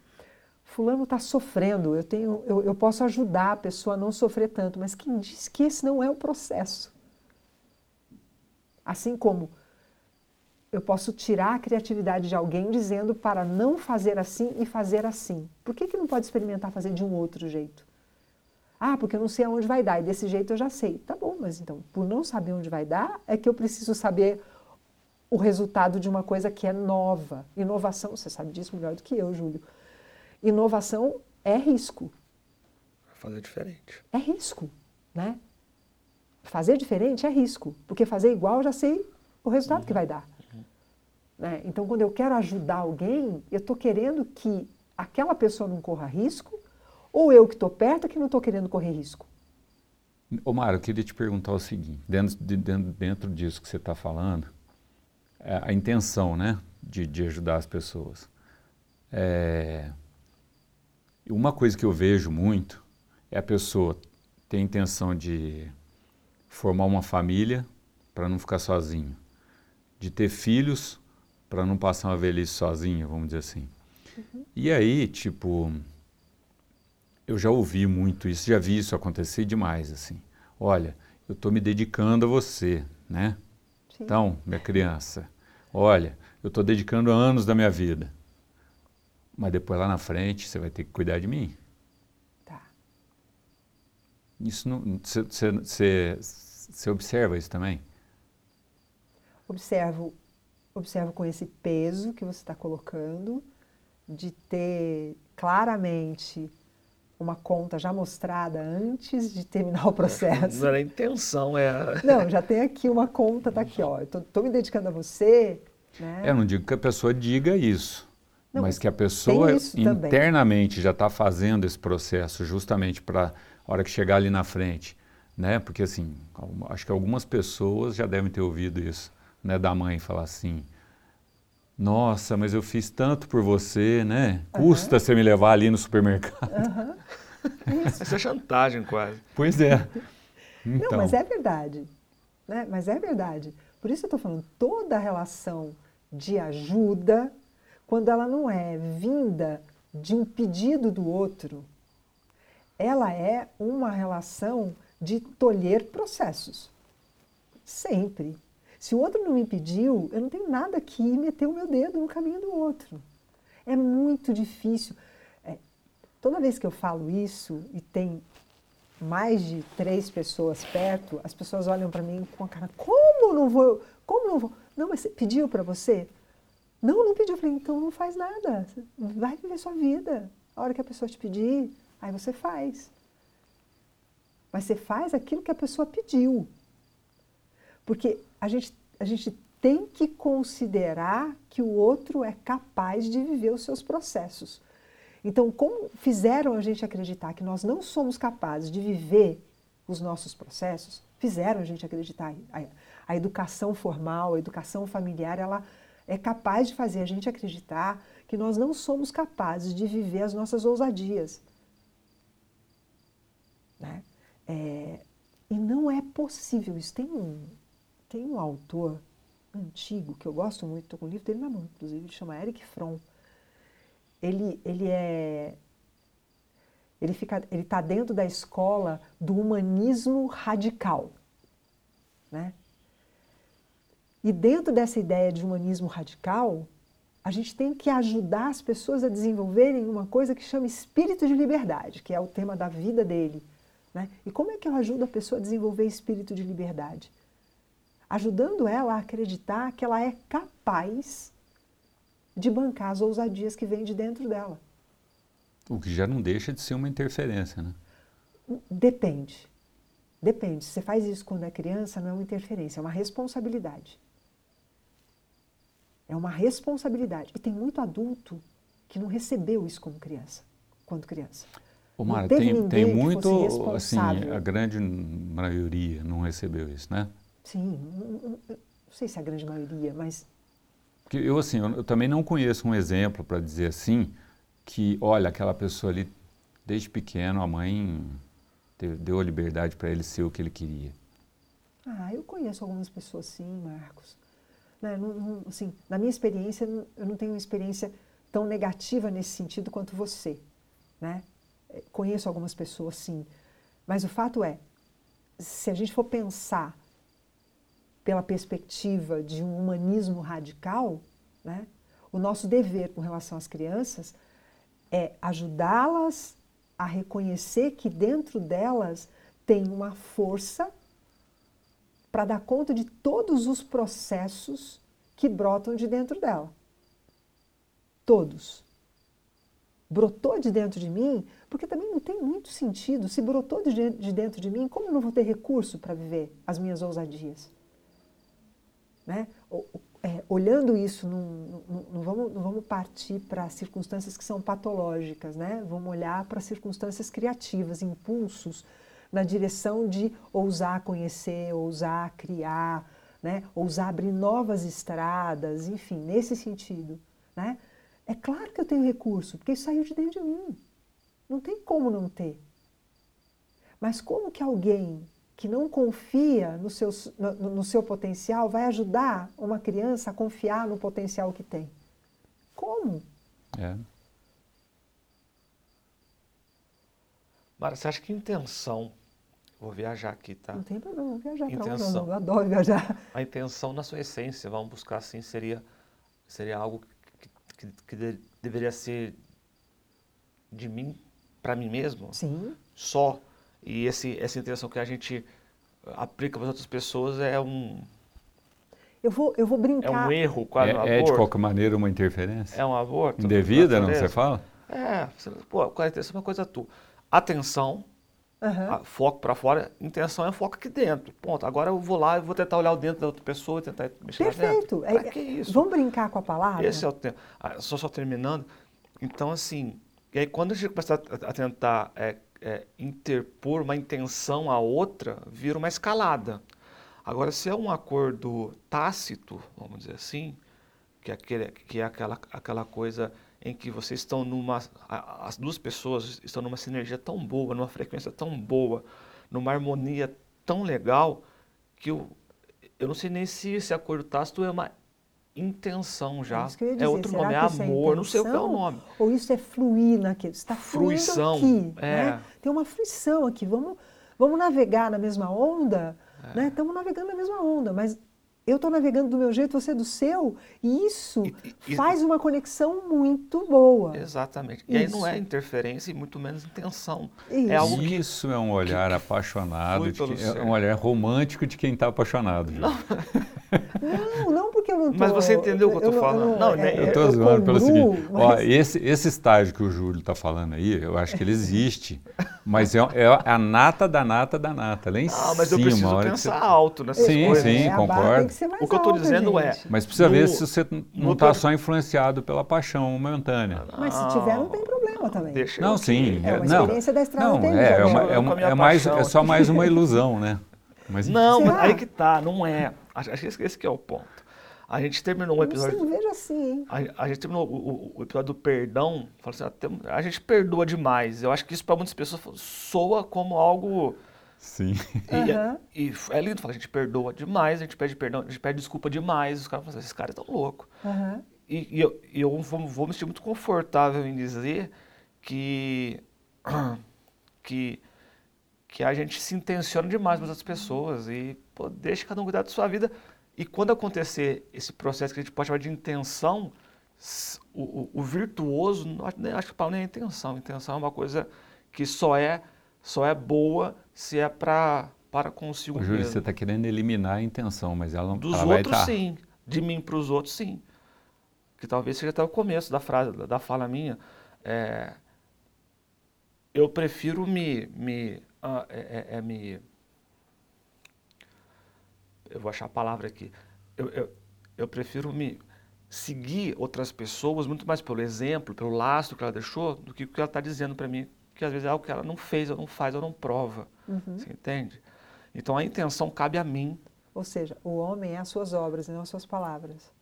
[SPEAKER 2] fulano está sofrendo, eu, tenho, eu, eu posso ajudar a pessoa a não sofrer tanto, mas quem diz que esse não é o processo? Assim como eu posso tirar a criatividade de alguém dizendo para não fazer assim e fazer assim. Por que, que não pode experimentar fazer de um outro jeito? Ah, porque eu não sei aonde vai dar e desse jeito eu já sei. Tá bom, mas então, por não saber onde vai dar, é que eu preciso saber o resultado de uma coisa que é nova. Inovação, você sabe disso melhor do que eu, Júlio. Inovação é risco.
[SPEAKER 3] Fazer diferente.
[SPEAKER 2] É risco, né? Fazer diferente é risco, porque fazer igual eu já sei o resultado uhum. que vai dar. Uhum. Né? Então, quando eu quero ajudar alguém, eu estou querendo que aquela pessoa não corra risco, ou eu que estou perto que não estou querendo correr risco.
[SPEAKER 1] Omar, eu queria te perguntar o seguinte, dentro, de, dentro, dentro disso que você está falando, é, a intenção né, de, de ajudar as pessoas. É, uma coisa que eu vejo muito é a pessoa ter a intenção de formar uma família para não ficar sozinho, de ter filhos para não passar uma velhice sozinho, vamos dizer assim. Uhum. E aí, tipo, eu já ouvi muito isso, já vi isso acontecer demais, assim. Olha, eu estou me dedicando a você, né? Sim. Então, minha criança, olha, eu estou dedicando anos da minha vida, mas depois lá na frente você vai ter que cuidar de mim.
[SPEAKER 2] Tá.
[SPEAKER 1] Isso não. Você observa isso também?
[SPEAKER 2] Observo, observo com esse peso que você está colocando, de ter claramente uma conta já mostrada antes de terminar o processo.
[SPEAKER 3] Não era a intenção, é. [LAUGHS]
[SPEAKER 2] Não, já tem aqui uma conta, tá aqui, ó. Eu tô, tô me dedicando a você. Né?
[SPEAKER 1] Eu não digo que a pessoa diga isso, não, mas que a pessoa internamente também. já está fazendo esse processo justamente para a hora que chegar ali na frente, né? Porque assim, acho que algumas pessoas já devem ter ouvido isso, né? Da mãe falar assim, nossa, mas eu fiz tanto por você, né? Custa uhum. você me levar ali no supermercado. Uhum. [LAUGHS]
[SPEAKER 3] Isso. Isso é chantagem quase.
[SPEAKER 1] Pois é.
[SPEAKER 2] Então. Não, mas é verdade. Né? Mas é verdade. Por isso eu estou falando, toda relação de ajuda, quando ela não é vinda de um pedido do outro, ela é uma relação de tolher processos. Sempre. Se o outro não me pediu, eu não tenho nada que meter o meu dedo no caminho do outro. É muito difícil. É, toda vez que eu falo isso e tem mais de três pessoas perto, as pessoas olham para mim com a cara: como não vou? Como não vou? Não, mas pediu para você? Não, não pediu. Eu falei: então não faz nada. Vai viver sua vida. A hora que a pessoa te pedir, aí você faz. Mas você faz aquilo que a pessoa pediu. Porque a gente, a gente tem que considerar que o outro é capaz de viver os seus processos. Então, como fizeram a gente acreditar que nós não somos capazes de viver os nossos processos, fizeram a gente acreditar. A, a educação formal, a educação familiar, ela é capaz de fazer a gente acreditar que nós não somos capazes de viver as nossas ousadias. Né? É, e não é possível isso. Tem um, tem um autor antigo que eu gosto muito, estou com o livro dele na mão, inclusive, ele chama Eric Fromm. Ele, ele é ele fica ele está dentro da escola do humanismo radical né? E dentro dessa ideia de humanismo radical a gente tem que ajudar as pessoas a desenvolverem uma coisa que chama espírito de liberdade que é o tema da vida dele né? e como é que eu ajudo a pessoa a desenvolver espírito de liberdade ajudando ela a acreditar que ela é capaz de bancar as ousadias que vêm de dentro dela
[SPEAKER 1] o que já não deixa de ser uma interferência, né?
[SPEAKER 2] Depende. Depende. Se você faz isso quando é criança, não é uma interferência, é uma responsabilidade. É uma responsabilidade. E tem muito adulto que não recebeu isso como criança, quando criança.
[SPEAKER 1] Ô, Mara, tem, tem muito, assim, a grande maioria não recebeu isso, né?
[SPEAKER 2] Sim, não, não sei se é a grande maioria, mas...
[SPEAKER 1] Porque eu, assim, eu, eu também não conheço um exemplo para dizer assim, que, olha, aquela pessoa ali, desde pequeno, a mãe deu a liberdade para ele ser o que ele queria?
[SPEAKER 2] Ah, eu conheço algumas pessoas sim, Marcos. Né, não, não, assim, na minha experiência, eu não tenho uma experiência tão negativa nesse sentido quanto você. Né? É, conheço algumas pessoas sim, mas o fato é, se a gente for pensar pela perspectiva de um humanismo radical, né, o nosso dever com relação às crianças é ajudá-las a reconhecer que dentro delas tem uma força para dar conta de todos os processos que brotam de dentro dela. Todos. Brotou de dentro de mim, porque também não tem muito sentido. Se brotou de dentro de mim, como eu não vou ter recurso para viver as minhas ousadias? Né? é, olhando isso, não, não, não, vamos, não vamos partir para circunstâncias que são patológicas, né? Vamos olhar para circunstâncias criativas, impulsos na direção de ousar conhecer, ousar criar, né? ousar abrir novas estradas, enfim, nesse sentido. Né? É claro que eu tenho recurso, porque isso saiu de dentro de mim. Não tem como não ter. Mas como que alguém que não confia no seu, no, no, seu potencial vai ajudar uma criança a confiar no potencial que tem? Como?
[SPEAKER 1] É.
[SPEAKER 3] Mara, você acha que intenção. Vou viajar aqui, tá?
[SPEAKER 2] Não tem problema, vou viajar
[SPEAKER 3] intenção,
[SPEAKER 2] não, eu adoro viajar. [LAUGHS]
[SPEAKER 3] A intenção, na sua essência, vamos buscar assim, seria, seria algo que, que, que de, deveria ser de mim para mim mesmo?
[SPEAKER 2] Sim.
[SPEAKER 3] Só e esse, essa intenção que a gente aplica para as outras pessoas é um.
[SPEAKER 2] Eu vou, eu vou brincar.
[SPEAKER 3] É um erro, quase
[SPEAKER 1] é,
[SPEAKER 3] um
[SPEAKER 1] é de qualquer maneira uma interferência?
[SPEAKER 3] É um aborto.
[SPEAKER 1] Indevida, não você fala?
[SPEAKER 3] É, pô, qual é a intenção? É uma coisa tua. Atenção,
[SPEAKER 2] uhum.
[SPEAKER 3] foco para fora, intenção é foco aqui dentro. Ponto. Agora eu vou lá e vou tentar olhar o dentro da outra pessoa, tentar mexer
[SPEAKER 2] Perfeito.
[SPEAKER 3] lá dentro. É, que isso?
[SPEAKER 2] Vamos brincar com a palavra?
[SPEAKER 3] Esse é o tempo. Ah, só, só terminando. Então, assim, e aí quando a gente começa a, a tentar é, é, interpor uma intenção a outra, vira uma escalada. Agora, se é um acordo tácito, vamos dizer assim, que é, aquele, que é aquela, aquela coisa em que vocês estão numa. As duas pessoas estão numa sinergia tão boa, numa frequência tão boa, numa harmonia tão legal, que eu, eu não sei nem se esse acordo tácito é uma intenção já. É, é outro nome, é, é amor, é não sei o que é o nome.
[SPEAKER 2] Ou isso é fluir naquilo, está
[SPEAKER 3] fruição,
[SPEAKER 2] aqui.
[SPEAKER 3] É.
[SPEAKER 2] Né? Tem uma fruição aqui, vamos, vamos navegar na mesma onda, é. né? estamos navegando na mesma onda, mas eu estou navegando do meu jeito, você do seu, e isso e, e, faz uma conexão muito boa.
[SPEAKER 3] Exatamente. E isso. aí não é interferência e muito menos intenção.
[SPEAKER 1] Isso.
[SPEAKER 3] É
[SPEAKER 1] algo que, isso é um olhar apaixonado, que, é um olhar romântico de quem está apaixonado.
[SPEAKER 2] Não. não, não porque eu não tô,
[SPEAKER 3] Mas você entendeu o que eu estou falando?
[SPEAKER 1] não, não, é, eu estou zoando pelo seguinte, mas... ó, esse, esse estágio que o Júlio está falando aí, eu acho que ele existe, mas é, é, a nata da nata da nata, lá em cima.
[SPEAKER 3] Ah, mas eu preciso pensar você... alto nessas
[SPEAKER 1] sim,
[SPEAKER 3] coisas.
[SPEAKER 1] Sim, sim, concordo
[SPEAKER 3] o que eu estou dizendo é.
[SPEAKER 1] Mas precisa no, ver se você não está só influenciado pela paixão momentânea.
[SPEAKER 2] Mas se tiver, não tem problema também.
[SPEAKER 1] Deixa não, sim.
[SPEAKER 2] É uma experiência
[SPEAKER 1] não,
[SPEAKER 2] da estrada
[SPEAKER 1] não, é, é, uma, é, uma, é, mais, é só mais uma ilusão, né?
[SPEAKER 3] Mas, não, mas aí que tá, não é. Acho que esse que é o ponto. A gente terminou um episódio.
[SPEAKER 2] Eu não vejo assim, hein?
[SPEAKER 3] A, a gente terminou o, o, o, episódio do perdão. Assim, até, a gente perdoa demais. Eu acho que isso para muitas pessoas soa como algo.
[SPEAKER 1] Sim. [LAUGHS]
[SPEAKER 3] E, uhum. e, é lindo falar, a gente perdoa demais, a gente pede perdão, a gente pede desculpa demais. Os caras falam assim, esses caras estão loucos.
[SPEAKER 2] Uhum.
[SPEAKER 3] E, e, eu, e eu vou, vou me sentir muito confortável em dizer que. [CLEARS THROAT] que que a gente se intenciona demais com as outras pessoas e pô, deixa cada um cuidar da sua vida. E quando acontecer esse processo que a gente pode chamar de intenção, o, o, o virtuoso, acho que a palavra nem é intenção. Intenção é uma coisa que só é, só é boa se é pra, para consigo
[SPEAKER 1] Júlio,
[SPEAKER 3] mesmo.
[SPEAKER 1] você está querendo eliminar a intenção, mas ela não
[SPEAKER 3] Dos
[SPEAKER 1] ela
[SPEAKER 3] outros,
[SPEAKER 1] vai
[SPEAKER 3] sim. De mim para os outros, sim. Que talvez seja até o começo da frase, da fala minha. É, eu prefiro me, me é, é, é, me. Eu vou achar a palavra aqui. Eu, eu, eu prefiro me seguir outras pessoas muito mais pelo exemplo, pelo laço que ela deixou, do que o que ela está dizendo para mim, que às vezes é algo que ela não fez, ou não faz, ou não prova. Uhum. Você entende? Então a intenção cabe a mim.
[SPEAKER 2] Ou seja, o homem é as suas obras e não as suas palavras.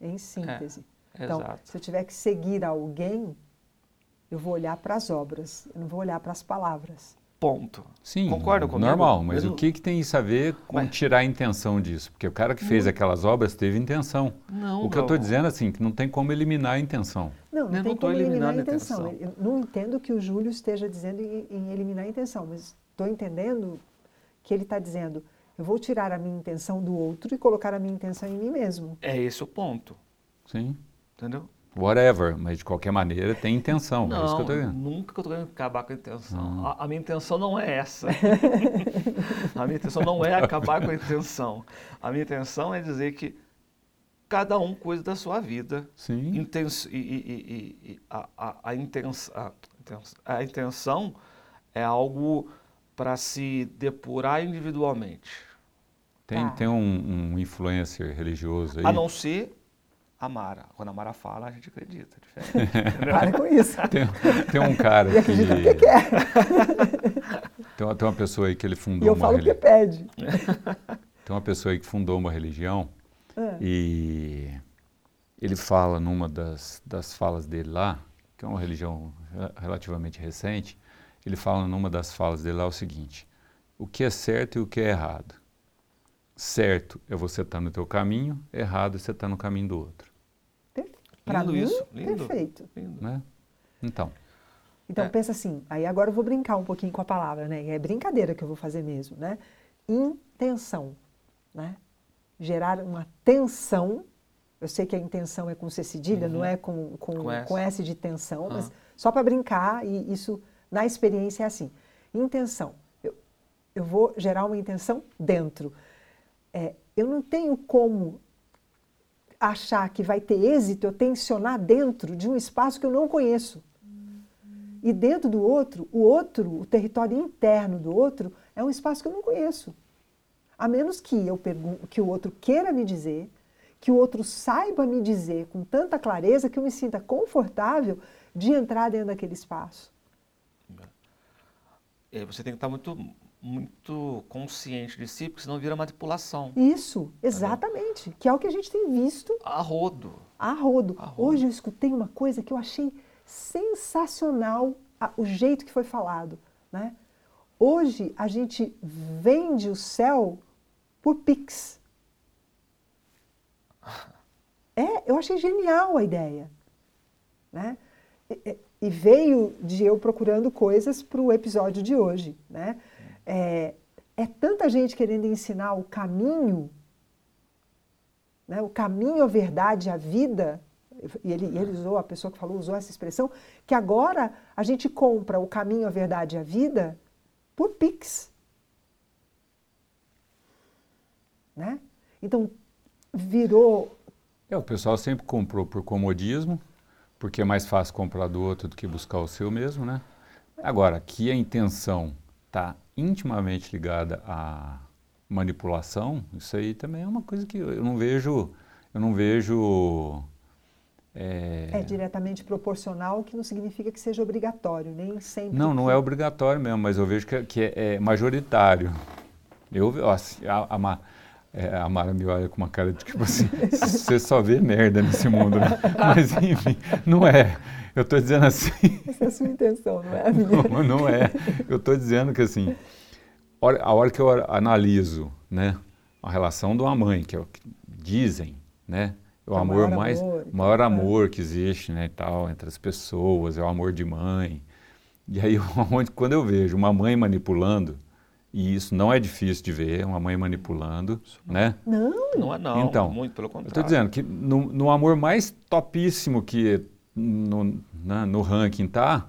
[SPEAKER 2] Em síntese.
[SPEAKER 3] É,
[SPEAKER 2] então,
[SPEAKER 3] exato.
[SPEAKER 2] se eu tiver que seguir alguém, eu vou olhar para as obras, eu não vou olhar para as palavras.
[SPEAKER 3] Ponto.
[SPEAKER 1] Sim,
[SPEAKER 3] Concorda comigo?
[SPEAKER 1] normal, mas o que, que tem isso a ver com mas... tirar a intenção disso? Porque o cara que fez não. aquelas obras teve intenção.
[SPEAKER 3] Não,
[SPEAKER 1] o que eu estou dizendo assim, que não tem como eliminar a intenção.
[SPEAKER 2] Não, não eu tem não como eliminar a intenção. intenção. Eu não entendo que o Júlio esteja dizendo em, em eliminar a intenção, mas estou entendendo que ele está dizendo, eu vou tirar a minha intenção do outro e colocar a minha intenção em mim mesmo.
[SPEAKER 3] É esse o ponto.
[SPEAKER 1] Sim.
[SPEAKER 3] Entendeu?
[SPEAKER 1] Whatever, mas de qualquer maneira tem intenção.
[SPEAKER 3] Não,
[SPEAKER 1] é isso que eu tô dizendo.
[SPEAKER 3] nunca que eu estou querendo acabar com a intenção. Hum. A, a, minha intenção não é essa. a minha intenção não é acabar com a intenção. A minha intenção é dizer que cada um cuida da sua vida.
[SPEAKER 1] Sim.
[SPEAKER 3] Inten e, e, e, a, a, a, intens a, a intenção é algo para se depurar individualmente.
[SPEAKER 1] Tem, tá. tem um, um influencer religioso aí.
[SPEAKER 3] A não ser a Mara. Quando a Mara fala, a gente acredita.
[SPEAKER 2] É [LAUGHS] com isso.
[SPEAKER 1] Tem, tem um cara [LAUGHS]
[SPEAKER 2] e acredita que... que quer. [LAUGHS]
[SPEAKER 1] Tem uma, tem uma pessoa aí que ele fundou
[SPEAKER 2] e eu
[SPEAKER 1] uma
[SPEAKER 2] falo que pede.
[SPEAKER 1] Tem uma pessoa aí que fundou uma religião é. e ele fala numa das, das falas dele lá, que é uma religião relativamente recente, ele fala numa das falas dele lá o seguinte, o que é certo e o que é errado. Certo é você estar tá no teu caminho, errado é você estar tá no caminho do outro.
[SPEAKER 2] Para mim,
[SPEAKER 3] isso, lindo,
[SPEAKER 2] perfeito.
[SPEAKER 3] Lindo.
[SPEAKER 1] Né? Então.
[SPEAKER 2] Então é. pensa assim, aí agora eu vou brincar um pouquinho com a palavra, né? É brincadeira que eu vou fazer mesmo, né? Intenção, né? Gerar uma tensão. Eu sei que a intenção é com C cedilha, uhum. não é com, com, com, S. com S de tensão, mas só para brincar, e isso na experiência é assim. Intenção. Eu, eu vou gerar uma intenção dentro. É, eu não tenho como achar que vai ter êxito eu tensionar dentro de um espaço que eu não conheço. E dentro do outro, o outro, o território interno do outro, é um espaço que eu não conheço. A menos que eu que o outro queira me dizer, que o outro saiba me dizer com tanta clareza que eu me sinta confortável de entrar dentro daquele espaço.
[SPEAKER 3] É, você tem que estar muito muito consciente de si, porque senão vira manipulação.
[SPEAKER 2] Isso, exatamente. Tá que é o que a gente tem visto.
[SPEAKER 3] A rodo.
[SPEAKER 2] A rodo. A rodo. Hoje eu escutei uma coisa que eu achei sensacional, a, o jeito que foi falado. Né? Hoje a gente vende o céu por Pix. [LAUGHS] É, eu achei genial a ideia. Né? E, e veio de eu procurando coisas para o episódio de hoje. Né? É, é tanta gente querendo ensinar o caminho, né, o caminho, a verdade, a vida, e ele, ele usou, a pessoa que falou usou essa expressão, que agora a gente compra o caminho, a verdade a vida por Pix. Né? Então, virou.
[SPEAKER 1] É, o pessoal sempre comprou por comodismo, porque é mais fácil comprar do outro do que buscar o seu mesmo, né? Agora, que a intenção está intimamente ligada à manipulação, isso aí também é uma coisa que eu não vejo, eu não vejo
[SPEAKER 2] é... é... diretamente proporcional, que não significa que seja obrigatório, nem sempre.
[SPEAKER 1] Não, não é obrigatório mesmo, mas eu vejo que, é, que é, é majoritário. Eu, assim, a, a, É, a Mara me olha com uma cara de tipo assim, você só vê merda nesse mundo, né? [LAUGHS] Mas enfim, não é. Eu estou dizendo assim.
[SPEAKER 2] Essa é a sua intenção, não é a minha.
[SPEAKER 1] Não, não é. Eu estou dizendo que assim, a hora que eu analiso, né, a relação de uma mãe, que é o que dizem, né, é o, é amor maior mais, amor, maior então, amor é. que existe, né, e tal, entre as pessoas, é o amor de mãe. E aí, [LAUGHS] quando eu vejo uma mãe manipulando, e isso não é difícil de ver, uma mãe manipulando, né?
[SPEAKER 2] Não,
[SPEAKER 3] não é não, então, muito pelo contrário.
[SPEAKER 1] Eu estou dizendo que no, no, amor mais topíssimo que no, né, no ranking tá,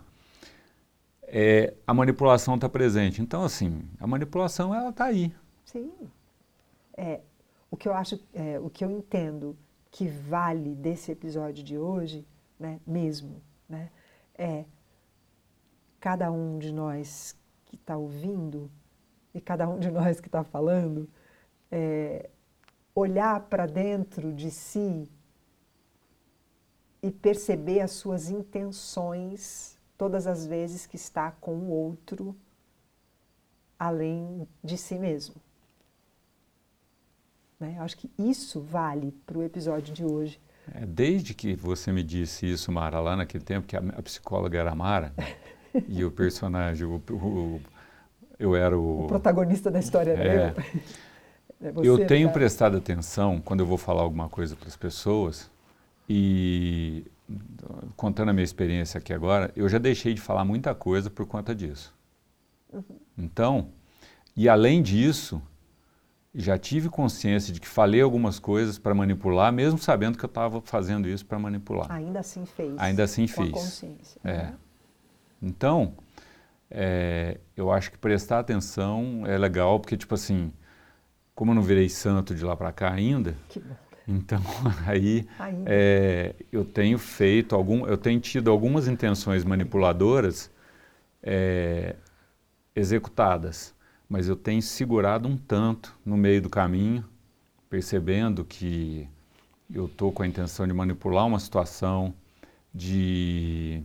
[SPEAKER 1] é, a manipulação está presente. Então, assim, a manipulação, ela está aí.
[SPEAKER 2] Sim. É, o que eu acho, é, o que eu entendo que vale desse episódio de hoje, né, mesmo, né, é cada um de nós que está ouvindo e cada um de nós que está falando, é, olhar para dentro de si e perceber as suas intenções todas as vezes que está com o outro além de si mesmo. Né? Eu acho que isso vale para o episódio de hoje.
[SPEAKER 1] É, desde que você me disse isso, Mara, lá naquele tempo, que a, a psicóloga era Mara, [LAUGHS] e o personagem, o, o, eu era o...
[SPEAKER 2] o protagonista da história
[SPEAKER 1] é, [LAUGHS] é eu tenho prestado atenção quando eu vou falar alguma coisa para as pessoas e contando a minha experiência aqui agora, eu já deixei de falar muita coisa por conta disso. Uhum. Então, e além disso, já tive consciência de que falei algumas coisas para manipular, mesmo sabendo que eu estava fazendo isso para manipular.
[SPEAKER 2] Ainda assim fez.
[SPEAKER 1] Ainda assim
[SPEAKER 2] com
[SPEAKER 1] fiz.
[SPEAKER 2] A consciência.
[SPEAKER 1] É. Uhum. Então, é, eu acho que prestar atenção é legal, porque, tipo assim, como eu não virei santo de lá para cá ainda, então [LAUGHS] aí é, eu tenho feito algum, eu tenho tido algumas intenções manipuladoras é, executadas, mas eu tenho segurado um tanto no meio do caminho, percebendo que eu estou com a intenção de manipular uma situação, de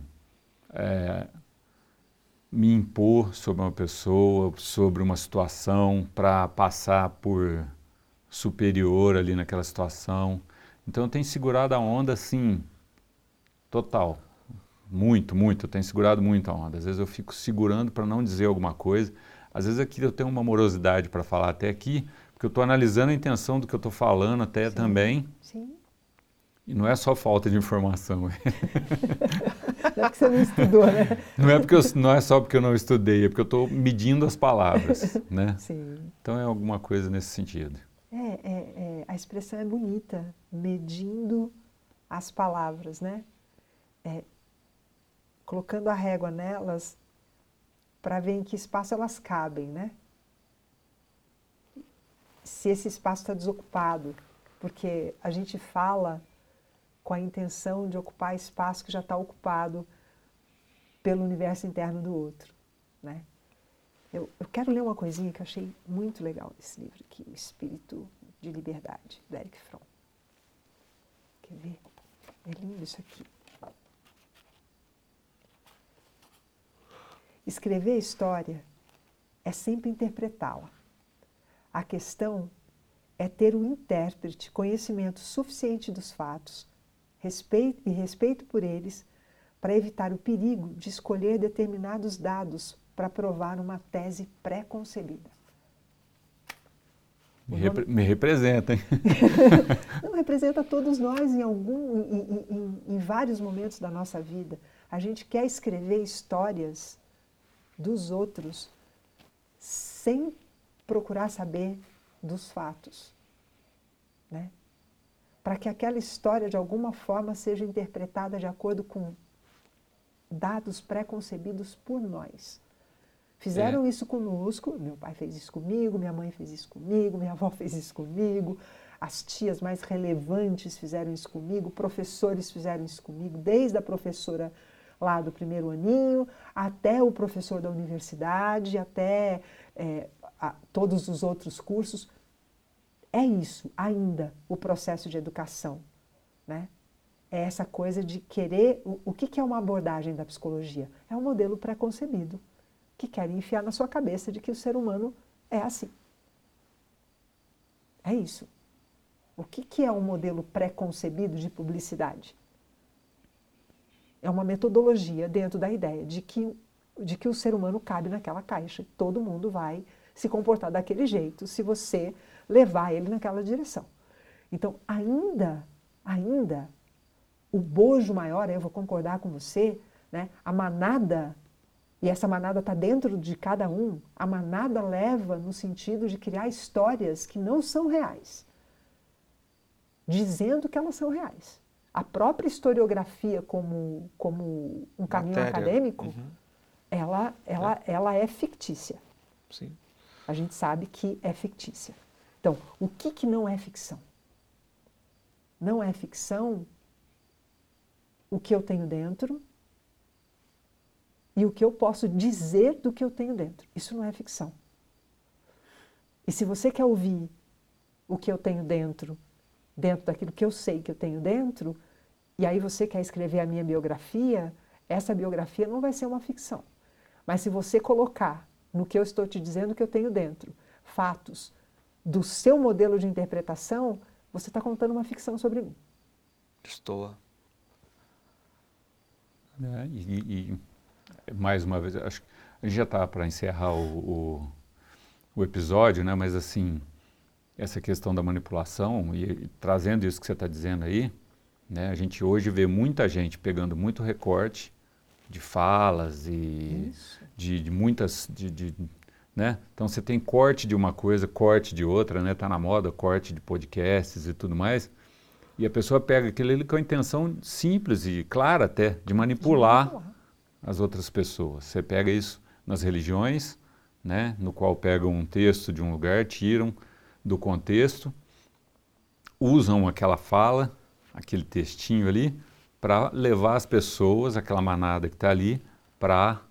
[SPEAKER 1] é, me impor sobre uma pessoa, sobre uma situação, para passar por superior ali naquela situação. Então eu tenho segurado a onda assim, total. Muito, muito. Eu tenho segurado muito a onda. Às vezes eu fico segurando para não dizer alguma coisa. Às vezes aqui eu tenho uma morosidade para falar até aqui, porque eu estou analisando a intenção do que eu estou falando até
[SPEAKER 2] Sim.
[SPEAKER 1] também.
[SPEAKER 2] Sim.
[SPEAKER 1] E não é só falta de informação. [LAUGHS]
[SPEAKER 2] não é porque você não estudou, né?
[SPEAKER 1] Não é, porque eu, não é só porque eu não estudei, é porque eu estou medindo as palavras, [LAUGHS] né?
[SPEAKER 2] Sim.
[SPEAKER 1] Então é alguma coisa nesse sentido.
[SPEAKER 2] É, é, é, a expressão é bonita, medindo as palavras, né? É, colocando a régua nelas para ver em que espaço elas cabem, né? Se esse espaço está desocupado, porque a gente fala com a intenção de ocupar espaço que já está ocupado pelo universo interno do outro. Né? Eu, eu, quero ler uma coisinha que eu achei muito legal nesse livro aqui, O Espírito de Liberdade, do Eric Fromm. Quer ver? É lindo isso aqui. Escrever história é sempre interpretá-la. A questão é ter o intérprete conhecimento suficiente dos fatos respeito e respeito por eles, para evitar o perigo de escolher determinados dados para provar uma tese pré-concebida.
[SPEAKER 1] Me, repre me, representa, hein? [LAUGHS] [LAUGHS]
[SPEAKER 2] Não, representa todos nós em, algum, em, em, em vários momentos da nossa vida. A gente quer escrever histórias dos outros sem procurar saber dos fatos. Né? Para que aquela história de alguma forma seja interpretada de acordo com dados pré-concebidos por nós. Fizeram é. isso conosco, meu pai fez isso comigo, minha mãe fez isso comigo, minha avó [LAUGHS] fez isso comigo, as tias mais relevantes fizeram isso comigo, professores fizeram isso comigo, desde a professora lá do primeiro aninho, até o professor da universidade, até é, a, todos os outros cursos. É isso ainda o processo de educação, né? É essa coisa de querer. O, o que, é uma abordagem da psicologia? É um modelo pré-concebido que quer enfiar na sua cabeça de que o ser humano é assim. É isso. O que, que é um modelo pré-concebido de publicidade? É uma metodologia dentro da ideia de que, de que o ser humano cabe naquela caixa. Todo mundo vai se comportar daquele jeito se você levar ele naquela direção. Então, ainda, ainda, o bojo maior, eu vou concordar com você, né? a manada, e essa manada está dentro de cada um, a manada leva no sentido de criar histórias que não são reais, dizendo que elas são reais. A própria historiografia como, como um caminho
[SPEAKER 3] Matéria.
[SPEAKER 2] acadêmico,
[SPEAKER 3] Uhum.
[SPEAKER 2] ela, ela, ela é fictícia.
[SPEAKER 3] Sim.
[SPEAKER 2] A gente sabe que é fictícia. Então, o que, que não é ficção? Não é ficção o que eu tenho dentro e o que eu posso dizer do que eu tenho dentro. Isso não é ficção. E se você quer ouvir o que eu tenho dentro, dentro daquilo que eu sei que eu tenho dentro, e aí você quer escrever a minha biografia, essa biografia não vai ser uma ficção. Mas se você colocar no que eu estou te dizendo que eu tenho dentro fatos do seu modelo de interpretação, você está contando uma ficção sobre mim.
[SPEAKER 3] Destoa.
[SPEAKER 1] né? E, e- e, mais uma vez, acho que a gente já está para encerrar o, o, o episódio, né? mas assim, essa questão da manipulação e, e trazendo isso que você está dizendo aí, né? a gente hoje vê muita gente pegando muito recorte de falas e de, de muitas. De, de- né? Então você tem corte de uma coisa, corte de outra, né? Tá na moda corte de podcasts e tudo mais. E a pessoa pega aquilo ali com a intenção simples e clara até de manipular as outras pessoas. Você pega isso nas religiões, né? No qual pegam um texto de um lugar, tiram do contexto, usam aquela fala, aquele textinho ali, para levar as pessoas, aquela manada que está ali, para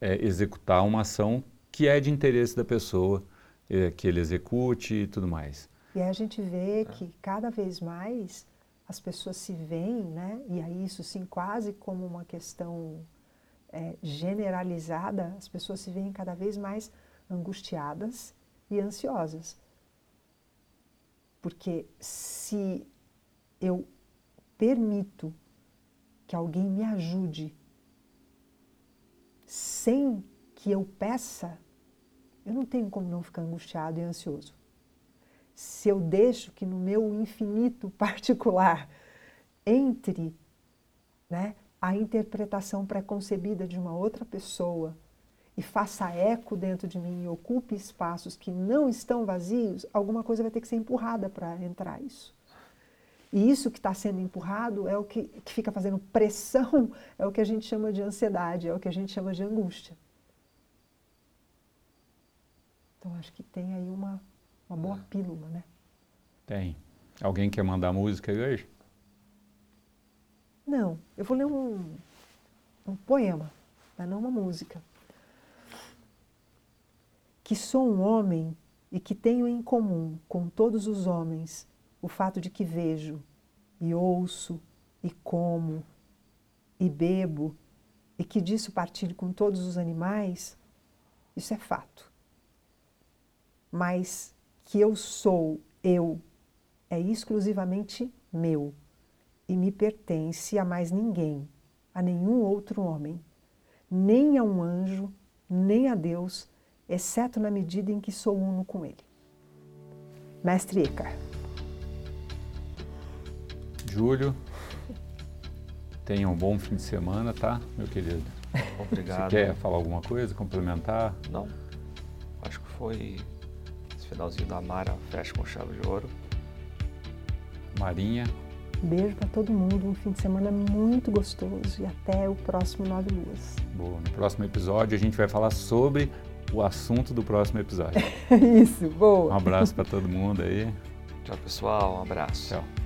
[SPEAKER 1] executar uma ação que é de interesse da pessoa, eh, que ele execute e tudo mais.
[SPEAKER 2] E aí a gente vê que cada vez mais as pessoas se veem, né? E aí isso sim quase como uma questão eh, generalizada, as pessoas se veem cada vez mais angustiadas e ansiosas. Porque se eu permito que alguém me ajude sem que eu peça, eu não tenho como não ficar angustiado e ansioso. Se eu deixo que no meu infinito [LAUGHS] particular entre né, a interpretação preconcebida de uma outra pessoa e faça eco dentro de mim e ocupe espaços que não estão vazios, alguma coisa vai ter que ser empurrada para entrar isso. E isso que está sendo empurrado é o que, que fica fazendo pressão, é o que a gente chama de ansiedade, é o que a gente chama de angústia. Então acho que tem aí uma, uma boa pílula, né?
[SPEAKER 1] Tem. Alguém quer mandar música aí hoje?
[SPEAKER 2] Não, eu vou ler um, um poema, mas não uma música. Que sou um homem e que tenho em comum com todos os homens o fato de que vejo e ouço e como e bebo e que disso partilho com todos os animais, isso é fato. Mas que eu sou eu é exclusivamente meu e me pertence a mais ninguém, a nenhum outro homem, nem a um anjo, nem a Deus, exceto na medida em que sou uno com ele. Mestre Eckhart.
[SPEAKER 1] Júlio, tenha um bom fim de semana, tá, meu querido?
[SPEAKER 3] Obrigado.
[SPEAKER 1] Você quer falar alguma coisa, complementar?
[SPEAKER 3] Não. Acho que foi finalzinho da Mara fecha com chave de ouro.
[SPEAKER 1] Marinha,
[SPEAKER 2] Beijo para todo mundo, um fim de semana muito gostoso e até o próximo Nove Luas.
[SPEAKER 1] boa. No próximo episódio a gente vai falar sobre o assunto do próximo episódio. [LAUGHS]
[SPEAKER 2] Isso,
[SPEAKER 1] Um
[SPEAKER 2] boa.
[SPEAKER 1] abraço para todo mundo aí.
[SPEAKER 3] Tchau, pessoal. Um abraço.
[SPEAKER 1] Tchau.